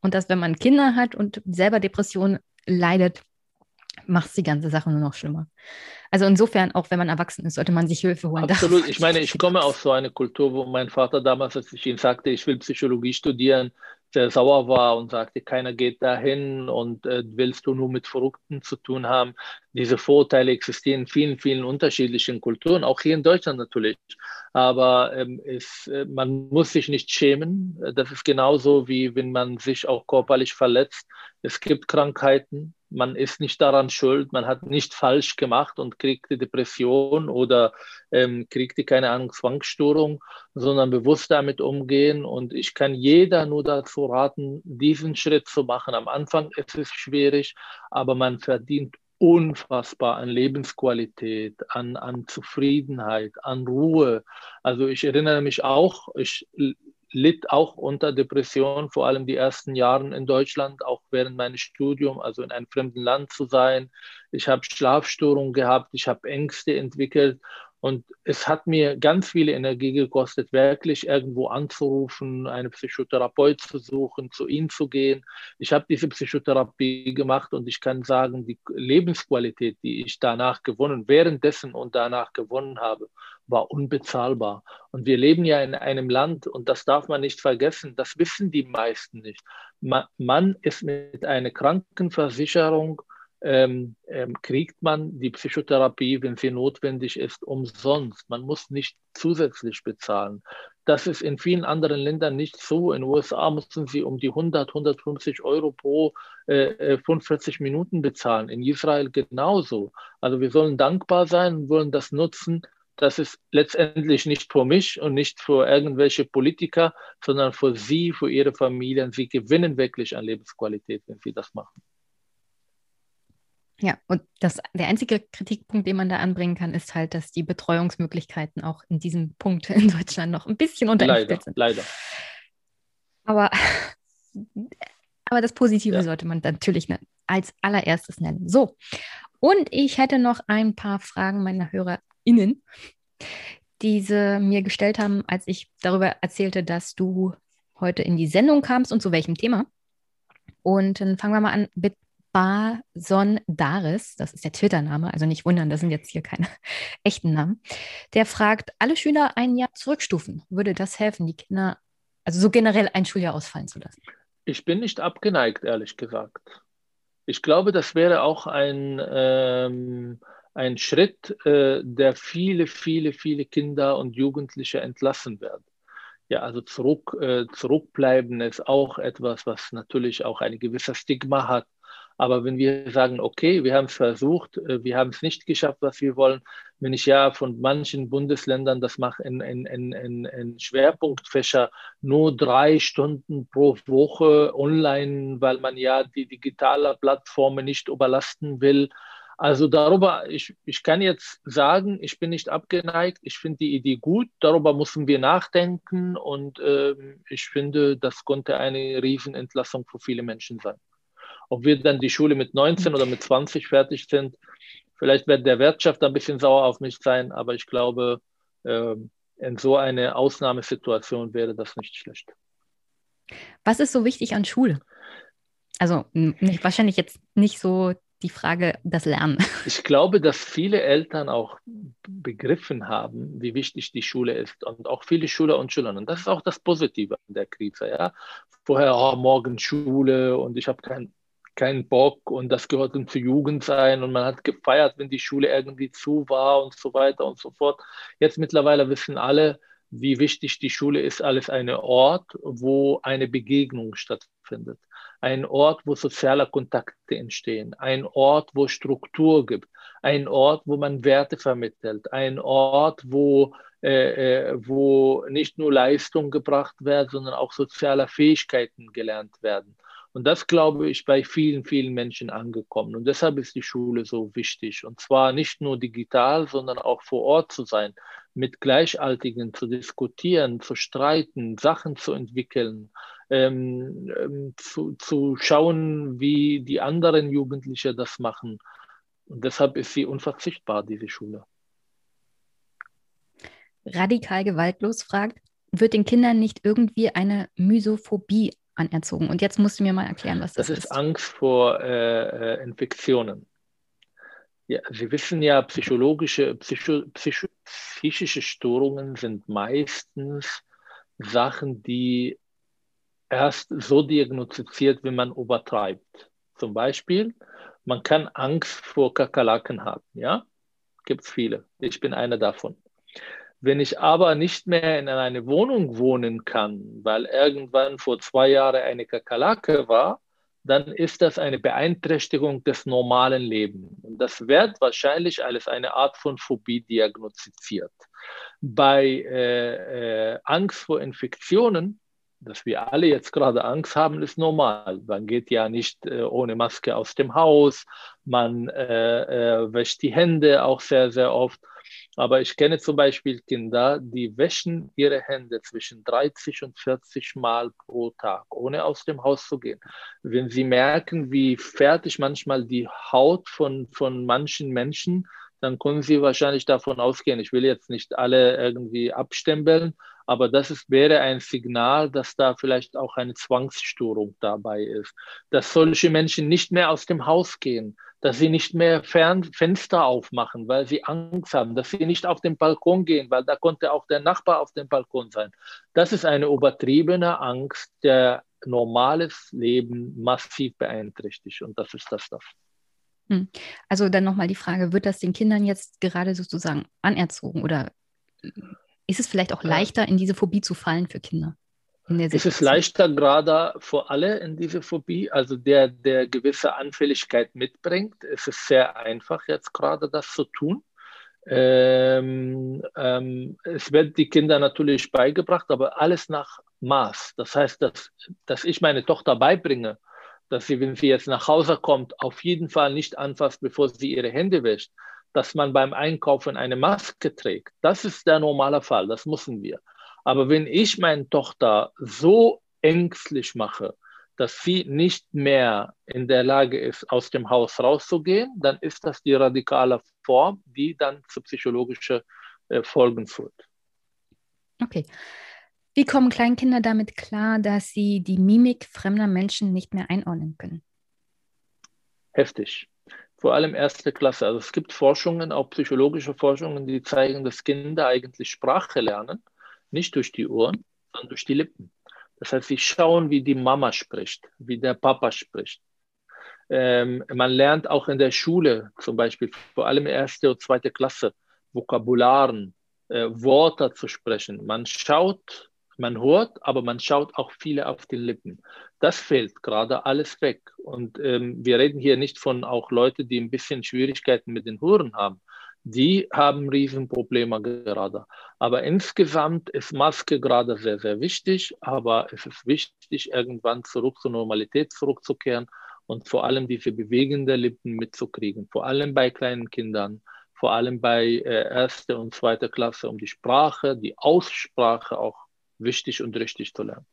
Und dass, wenn man Kinder hat und selber Depression leidet, macht die ganze Sache nur noch schlimmer. Also insofern, auch wenn man erwachsen ist, sollte man sich Hilfe holen. Absolut. Ich meine, ich komme aus so einer Kultur, wo mein Vater damals, als ich ihm sagte, ich will Psychologie studieren, sehr sauer war und sagte, keiner geht dahin und äh, willst du nur mit Verrückten zu tun haben. Diese Vorteile existieren in vielen, vielen unterschiedlichen Kulturen, auch hier in Deutschland natürlich. Aber ähm, es, äh, man muss sich nicht schämen. Das ist genauso wie wenn man sich auch körperlich verletzt. Es gibt Krankheiten, man ist nicht daran schuld, man hat nicht falsch gemacht und kriegt die Depression oder ähm, kriegt die, keine Ahnung, Zwangsstörung, sondern bewusst damit umgehen. Und ich kann jeder nur dazu raten, diesen Schritt zu machen. Am Anfang ist es schwierig, aber man verdient unfassbar an Lebensqualität, an, an Zufriedenheit, an Ruhe. Also ich erinnere mich auch, ich litt auch unter Depression, vor allem die ersten Jahre in Deutschland, auch während meines Studiums, also in einem fremden Land zu sein. Ich habe Schlafstörungen gehabt, ich habe Ängste entwickelt und es hat mir ganz viel Energie gekostet, wirklich irgendwo anzurufen, einen Psychotherapeut zu suchen, zu ihm zu gehen. Ich habe diese Psychotherapie gemacht und ich kann sagen, die Lebensqualität, die ich danach gewonnen, währenddessen und danach gewonnen habe, war unbezahlbar. Und wir leben ja in einem Land, und das darf man nicht vergessen, das wissen die meisten nicht. Man ist mit einer Krankenversicherung ähm, ähm, kriegt man die Psychotherapie, wenn sie notwendig ist, umsonst. Man muss nicht zusätzlich bezahlen. Das ist in vielen anderen Ländern nicht so. In den USA müssen sie um die 100, 150 Euro pro äh, 45 äh, Minuten bezahlen. In Israel genauso. Also wir sollen dankbar sein und wollen das nutzen. Das ist letztendlich nicht für mich und nicht für irgendwelche Politiker, sondern für Sie, für Ihre Familien. Sie gewinnen wirklich an Lebensqualität, wenn Sie das machen. Ja, und das, der einzige Kritikpunkt, den man da anbringen kann, ist halt, dass die Betreuungsmöglichkeiten auch in diesem Punkt in Deutschland noch ein bisschen unterentwickelt sind. Leider. Aber, aber das Positive ja. sollte man natürlich als allererstes nennen. So, Und ich hätte noch ein paar Fragen meiner HörerInnen, die sie mir gestellt haben, als ich darüber erzählte, dass du heute in die Sendung kamst und zu welchem Thema. Und dann fangen wir mal an mit Bason Daris, das ist der Twitter-Name, also nicht wundern, das sind jetzt hier keine [LAUGHS] echten Namen. Der fragt, alle Schüler ein Jahr zurückstufen. Würde das helfen, die Kinder, also so generell ein Schuljahr ausfallen zu lassen? Ich bin nicht abgeneigt, ehrlich gesagt. Ich glaube, das wäre auch ein, ähm, ein Schritt, äh, der viele, viele, viele Kinder und Jugendliche entlassen werden. Ja, also zurück, äh, zurückbleiben ist auch etwas, was natürlich auch ein gewisser Stigma hat. Aber wenn wir sagen, okay, wir haben es versucht, äh, wir haben es nicht geschafft, was wir wollen, wenn ich ja von manchen Bundesländern das mache in, in, in, in Schwerpunktfächer nur drei Stunden pro Woche online, weil man ja die digitale Plattformen nicht überlasten will. Also darüber, ich, ich kann jetzt sagen, ich bin nicht abgeneigt, ich finde die Idee gut, darüber müssen wir nachdenken und äh, ich finde, das konnte eine Riesenentlassung für viele Menschen sein. Ob wir dann die Schule mit 19 oder mit 20 fertig sind, vielleicht wird der Wirtschaft ein bisschen sauer auf mich sein, aber ich glaube, ähm, in so einer Ausnahmesituation wäre das nicht schlecht. Was ist so wichtig an Schule? Also nicht, wahrscheinlich jetzt nicht so die Frage, das Lernen. [LAUGHS] Ich glaube, dass viele Eltern auch begriffen haben, wie wichtig die Schule ist und auch viele Schüler und Schülerinnen. Und das ist auch das Positive an der Krise. Ja? Vorher, oh, morgen Schule und ich habe keinen keinen Bock und das gehört dann zur Jugend sein und man hat gefeiert, wenn die Schule irgendwie zu war und so weiter und so fort. Jetzt mittlerweile wissen alle, wie wichtig die Schule ist, alles ein Ort, wo eine Begegnung stattfindet. Ein Ort, wo soziale Kontakte entstehen. Ein Ort, wo Struktur gibt. Ein Ort, wo man Werte vermittelt. Ein Ort, wo, äh, äh wo nicht nur Leistung gebracht wird, sondern auch soziale Fähigkeiten gelernt werden. Und das, glaube ich, bei vielen, vielen Menschen angekommen. Und deshalb ist die Schule so wichtig. Und zwar nicht nur digital, sondern auch vor Ort zu sein, mit Gleichaltigen zu diskutieren, zu streiten, Sachen zu entwickeln, ähm, ähm, zu, zu schauen, wie die anderen Jugendlichen das machen. Und deshalb ist sie unverzichtbar, diese Schule. Radikal gewaltlos fragt, wird den Kindern nicht irgendwie eine Mysophobie anerzogen. Und jetzt musst du mir mal erklären, was das, das ist. Das ist Angst vor äh, äh, Infektionen. Ja, Sie wissen ja, psychologische, psycho, psycho, psychische Störungen sind meistens Sachen, die erst so diagnostiziert, wenn man übertreibt. Zum Beispiel, man kann Angst vor Kakerlaken haben. Ja, gibt es viele. Ich bin einer davon. Wenn ich aber nicht mehr in einer Wohnung wohnen kann, weil irgendwann vor zwei Jahren eine Kakerlake war, dann ist das eine Beeinträchtigung des normalen Lebens. Und das wird wahrscheinlich als eine Art von Phobie diagnostiziert. Bei äh, äh, Angst vor Infektionen, dass wir alle jetzt gerade Angst haben, ist normal. Man geht ja nicht äh, ohne Maske aus dem Haus, man äh, äh, wäscht die Hände auch sehr, sehr oft. Aber ich kenne zum Beispiel Kinder, die wäschen ihre Hände zwischen 30 und 40 Mal pro Tag, ohne aus dem Haus zu gehen. Wenn sie merken, wie fertig manchmal die Haut von, von manchen Menschen, dann können sie wahrscheinlich davon ausgehen. Ich will jetzt nicht alle irgendwie abstempeln, aber das ist, wäre ein Signal, dass da vielleicht auch eine Zwangsstörung dabei ist, dass solche Menschen nicht mehr aus dem Haus gehen, dass sie nicht mehr Fern Fenster aufmachen, weil sie Angst haben, dass sie nicht auf den Balkon gehen, weil da konnte auch der Nachbar auf dem Balkon sein. Das ist eine übertriebene Angst, der normales Leben massiv beeinträchtigt. Und das ist das. das. Hm. Also dann nochmal die Frage, wird das den Kindern jetzt gerade sozusagen anerzogen oder ist es vielleicht auch leichter, in diese Phobie zu fallen für Kinder? Es ist leichter gerade für alle in diese Phobie, also der, der gewisse Anfälligkeit mitbringt. Es ist sehr einfach jetzt gerade das zu tun. Ähm, ähm, es wird die Kinder natürlich beigebracht, aber alles nach Maß. Das heißt, dass, dass ich meine Tochter beibringe, dass sie, wenn sie jetzt nach Hause kommt, auf jeden Fall nicht anfasst, bevor sie ihre Hände wäscht, dass man beim Einkaufen eine Maske trägt. Das ist der normale Fall, das müssen wir. Aber wenn ich meine Tochter so ängstlich mache, dass sie nicht mehr in der Lage ist, aus dem Haus rauszugehen, dann ist das die radikale Form, die dann zu psychologischen äh, Folgen führt. Okay. Wie kommen Kleinkinder damit klar, dass sie die Mimik fremder Menschen nicht mehr einordnen können? Heftig. Vor allem erste Klasse. Also es gibt Forschungen, auch psychologische Forschungen, die zeigen, dass Kinder eigentlich Sprache lernen, nicht durch die Ohren, sondern durch die Lippen. Das heißt, sie schauen, wie die Mama spricht, wie der Papa spricht. Ähm, man lernt auch in der Schule, zum Beispiel vor allem erste und zweite Klasse, Vokabularen, äh, Worte zu sprechen. Man schaut man hört, aber man schaut auch viele auf die Lippen. Das fehlt gerade alles weg. Und ähm, wir reden hier nicht von auch Leuten, die ein bisschen Schwierigkeiten mit den Hören haben. Die haben Riesenprobleme gerade. Aber insgesamt ist Maske gerade sehr, sehr wichtig. Aber es ist wichtig, irgendwann zurück zur Normalität zurückzukehren und vor allem diese bewegenden Lippen mitzukriegen. Vor allem bei kleinen Kindern, vor allem bei äh, erste und zweite Klasse, um die Sprache, die Aussprache auch wichtig und richtig zu lernen.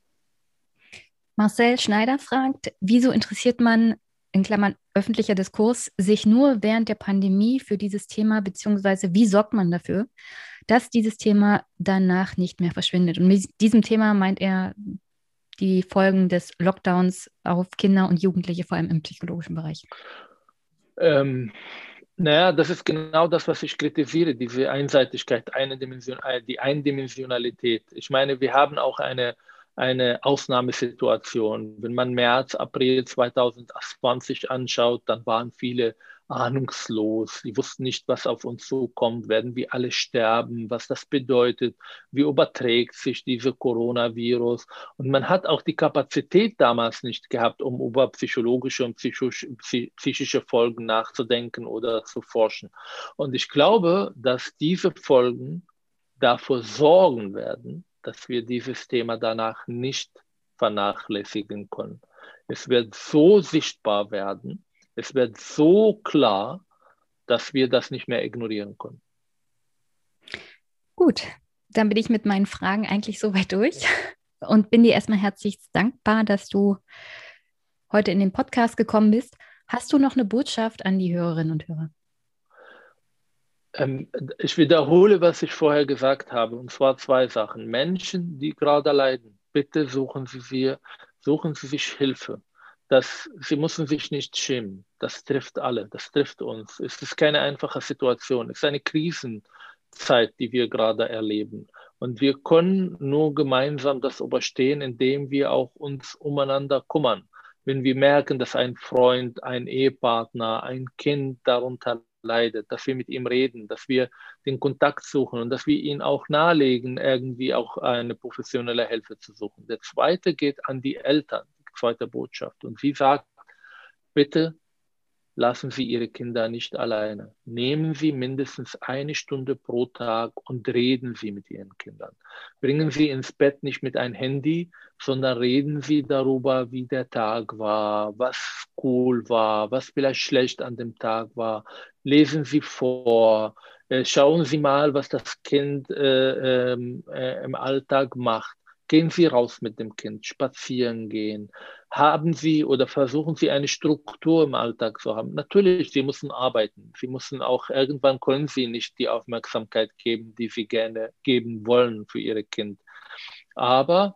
Marcel Schneider fragt, wieso interessiert man, in Klammern öffentlicher Diskurs, sich nur während der Pandemie für dieses Thema, beziehungsweise wie sorgt man dafür, dass dieses Thema danach nicht mehr verschwindet? Und mit diesem Thema meint er die Folgen des Lockdowns auf Kinder und Jugendliche, vor allem im psychologischen Bereich. Ähm, naja, das ist genau das, was ich kritisiere, diese Einseitigkeit, eine Dimension, äh, die Eindimensionalität. Ich meine, wir haben auch eine, eine Ausnahmesituation. Wenn man März, April 2020 anschaut, dann waren viele ahnungslos. Sie wussten nicht, was auf uns zukommt. Werden wir alle sterben? Was das bedeutet? Wie überträgt sich dieser Coronavirus? Und man hat auch die Kapazität damals nicht gehabt, um über psychologische und psychische Folgen nachzudenken oder zu forschen. Und ich glaube, dass diese Folgen dafür sorgen werden, dass wir dieses Thema danach nicht vernachlässigen können. Es wird so sichtbar werden, es wird so klar, dass wir das nicht mehr ignorieren können. Gut, dann bin ich mit meinen Fragen eigentlich soweit durch und bin dir erstmal herzlich dankbar, dass du heute in den Podcast gekommen bist. Hast du noch eine Botschaft an die Hörerinnen und Hörer? Ähm, ich wiederhole, was ich vorher gesagt habe, und zwar zwei Sachen. Menschen, die gerade leiden, bitte suchen Sie, sie suchen Sie sich Hilfe dass sie müssen sich nicht schämen. Das trifft alle, das trifft uns. Es ist keine einfache Situation. Es ist eine Krisenzeit, die wir gerade erleben. Und wir können nur gemeinsam das überstehen, indem wir auch uns umeinander kümmern. Wenn wir merken, dass ein Freund, ein Ehepartner, ein Kind darunter leidet, dass wir mit ihm reden, dass wir den Kontakt suchen und dass wir ihn auch nahelegen, irgendwie auch eine professionelle Hilfe zu suchen. Der zweite geht an die Eltern zweite Botschaft. Und sie sagt, bitte lassen Sie Ihre Kinder nicht alleine. Nehmen Sie mindestens eine Stunde pro Tag und reden Sie mit Ihren Kindern. Bringen Sie ins Bett nicht mit ein Handy, sondern reden Sie darüber, wie der Tag war, was cool war, was vielleicht schlecht an dem Tag war. Lesen Sie vor. Äh, schauen Sie mal, was das Kind äh, ähm, äh, im Alltag macht. Gehen Sie raus mit dem Kind, spazieren gehen. Haben Sie oder versuchen Sie eine Struktur im Alltag zu haben? Natürlich, Sie müssen arbeiten. Sie müssen auch, irgendwann können Sie nicht die Aufmerksamkeit geben, die Sie gerne geben wollen für Ihr Kind. Aber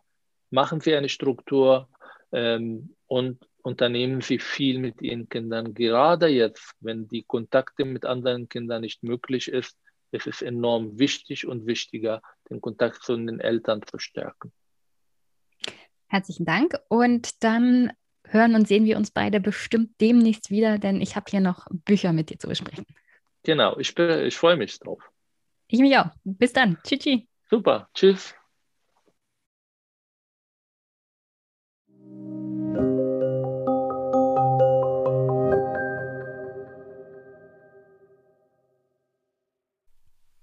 machen Sie eine Struktur ähm, und unternehmen Sie viel mit Ihren Kindern. Gerade jetzt, wenn die Kontakte mit anderen Kindern nicht möglich ist, ist es enorm wichtig und wichtiger, den Kontakt zu den Eltern zu stärken. Herzlichen Dank. Und dann hören und sehen wir uns beide bestimmt demnächst wieder, denn ich habe hier noch Bücher mit dir zu besprechen. Genau, ich, ich freue mich drauf. Ich mich auch. Bis dann. Tschüssi. Super. Tschüss.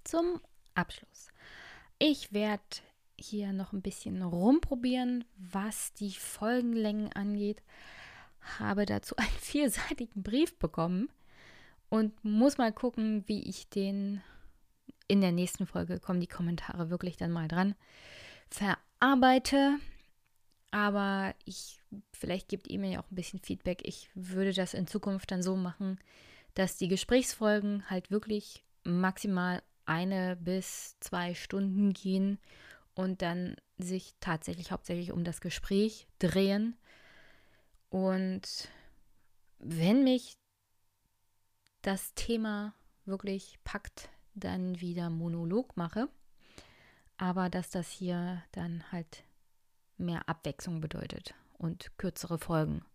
Zum Abschluss. Ich werde hier noch ein bisschen rumprobieren, was die Folgenlängen angeht. Habe dazu einen [LAUGHS] vierseitigen Brief bekommen und muss mal gucken, wie ich den in der nächsten Folge kommen die Kommentare wirklich dann mal dran verarbeite. Aber ich vielleicht gebt ihr mir ja auch ein bisschen Feedback. Ich würde das in Zukunft dann so machen, dass die Gesprächsfolgen halt wirklich maximal eine bis zwei Stunden gehen und dann sich tatsächlich hauptsächlich um das Gespräch drehen. Und wenn mich das Thema wirklich packt, dann wieder Monolog mache. Aber dass das hier dann halt mehr Abwechslung bedeutet und kürzere Folgen.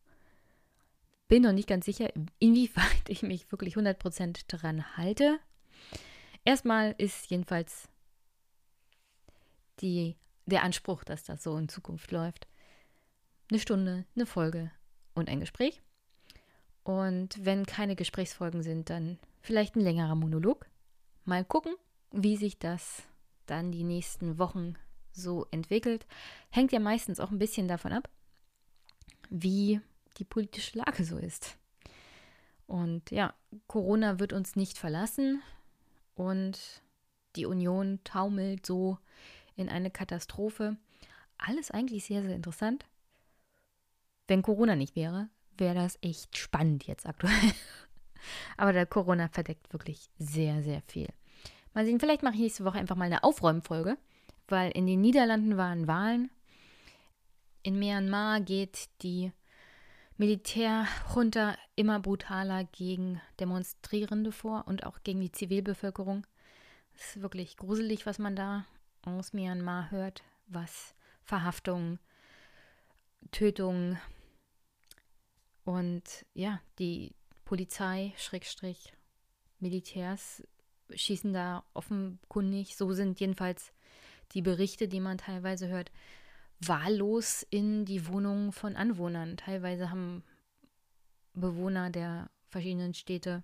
Bin noch nicht ganz sicher, inwieweit [LAUGHS] ich mich wirklich 100% daran halte. Erstmal ist jedenfalls die, der Anspruch, dass das so in Zukunft läuft. Eine Stunde, eine Folge und ein Gespräch. Und wenn keine Gesprächsfolgen sind, dann vielleicht ein längerer Monolog. Mal gucken, wie sich das dann die nächsten Wochen so entwickelt. Hängt ja meistens auch ein bisschen davon ab, wie die politische Lage so ist. Und ja, Corona wird uns nicht verlassen und die Union taumelt so in eine Katastrophe. Alles eigentlich sehr, sehr interessant. Wenn Corona nicht wäre, wäre das echt spannend jetzt aktuell. [LAUGHS] Aber der Corona verdeckt wirklich sehr, sehr viel. Mal sehen, vielleicht mache ich nächste Woche einfach mal eine Aufräumfolge, weil in den Niederlanden waren Wahlen. In Myanmar geht die Militärjunta immer brutaler gegen Demonstrierende vor und auch gegen die Zivilbevölkerung. Es ist wirklich gruselig, was man da aus Myanmar hört, was Verhaftungen, Tötungen und ja, die Polizei, Schrägstrich, Militärs schießen da offenkundig, so sind jedenfalls die Berichte, die man teilweise hört, wahllos in die Wohnungen von Anwohnern. Teilweise haben Bewohner der verschiedenen Städte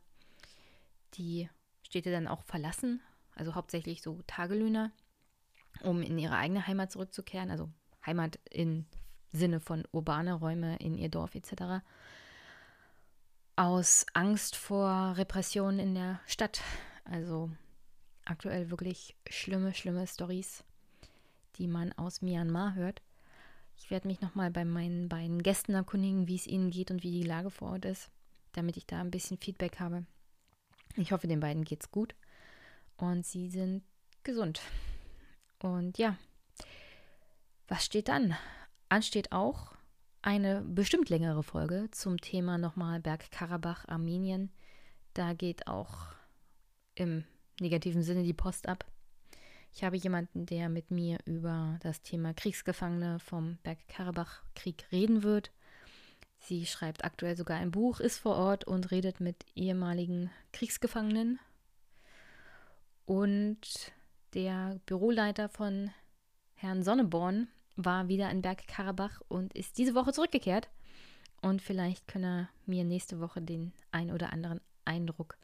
die Städte dann auch verlassen, also hauptsächlich so Tagelöhner, um in ihre eigene Heimat zurückzukehren, also Heimat im Sinne von urbane Räume in ihr Dorf etc. Aus Angst vor Repressionen in der Stadt. Also aktuell wirklich schlimme, schlimme Stories die man aus Myanmar hört. Ich werde mich nochmal bei meinen beiden Gästen erkundigen, wie es ihnen geht und wie die Lage vor Ort ist, damit ich da ein bisschen Feedback habe. Ich hoffe, den beiden geht's gut und sie sind gesund. Und ja, was steht dann? Ansteht auch eine bestimmt längere Folge zum Thema nochmal Bergkarabach, Armenien. Da geht auch im negativen Sinne die Post ab. Ich habe jemanden, der mit mir über das Thema Kriegsgefangene vom Bergkarabach-Krieg reden wird. Sie schreibt aktuell sogar ein Buch, ist vor Ort und redet mit ehemaligen Kriegsgefangenen. Und der Büroleiter von Herrn Sonneborn war wieder in Bergkarabach und ist diese Woche zurückgekehrt. Und vielleicht kann er mir nächste Woche den ein oder anderen Eindruck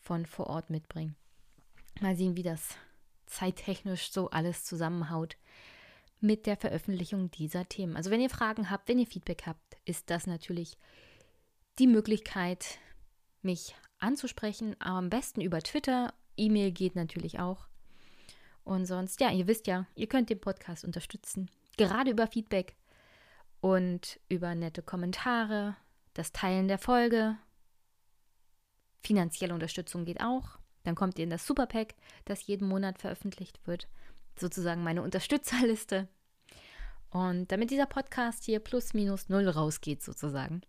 von vor Ort mitbringen. Mal sehen, wie das zeittechnisch so alles zusammenhaut mit der Veröffentlichung dieser Themen. Also wenn ihr Fragen habt, wenn ihr Feedback habt, ist das natürlich die Möglichkeit, mich anzusprechen. Am besten über Twitter. E-Mail geht natürlich auch. Und sonst, ja, ihr wisst ja, ihr könnt den Podcast unterstützen. Gerade über Feedback und über nette Kommentare, das Teilen der Folge. Finanzielle Unterstützung geht auch. Dann kommt ihr in das Superpack, das jeden Monat veröffentlicht wird. Sozusagen meine [LAUGHS] Unterstützerliste. Und damit dieser Podcast hier plus minus null rausgeht, sozusagen.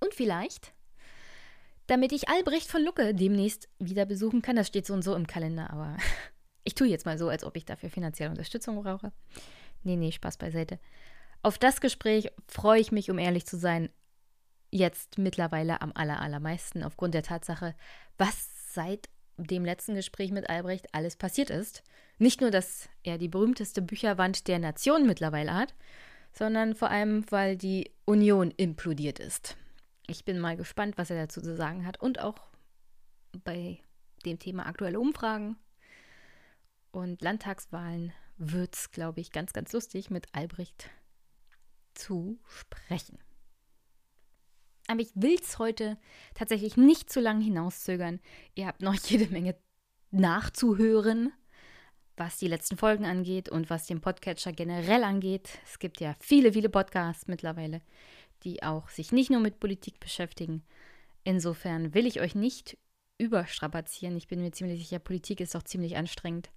Und vielleicht, damit ich Albrecht von Lucke demnächst wieder besuchen kann. Das steht so und so im Kalender, aber [LAUGHS] ich tue jetzt mal so, als ob ich dafür finanzielle Unterstützung brauche. Nee, nee, Spaß beiseite. Auf das Gespräch freue ich mich, um ehrlich zu sein, jetzt mittlerweile am allermeisten aufgrund der Tatsache, was seit dem letzten Gespräch mit Albrecht alles passiert ist. Nicht nur, dass er die berühmteste Bücherwand der Nation mittlerweile hat, sondern vor allem, weil die Union implodiert ist. Ich bin mal gespannt, was er dazu zu sagen hat und auch bei dem Thema aktuelle Umfragen und Landtagswahlen wird es, glaube ich, ganz, ganz lustig mit Albrecht zu sprechen. Aber ich will es heute tatsächlich nicht zu lange hinauszögern. Ihr habt noch [LAUGHS] jede Menge nachzuhören. was die letzten Folgen angeht und was den Podcatcher generell angeht. Es gibt ja viele, viele Podcasts mittlerweile, die auch sich nicht nur mit Politik beschäftigen. Insofern will ich euch nicht überstrapazieren. Ich bin mir ziemlich sicher, Politik ist auch ziemlich anstrengend.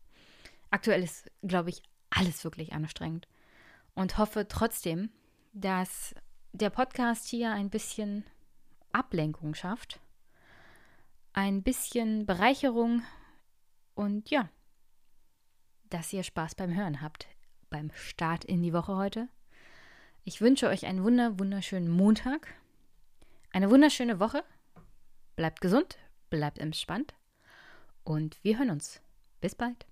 Aktuell ist, glaube ich, alles wirklich anstrengend. Und hoffe trotzdem, dass der Podcast hier ein bisschen Ablenkung schafft, ein bisschen Bereicherung und ja, dass ihr Spaß beim Hören habt, beim Start in die Woche heute. Ich wünsche euch einen wunder, wunderschönen Montag, eine wunderschöne Woche. Bleibt gesund, bleibt entspannt und wir hören uns. Bis bald.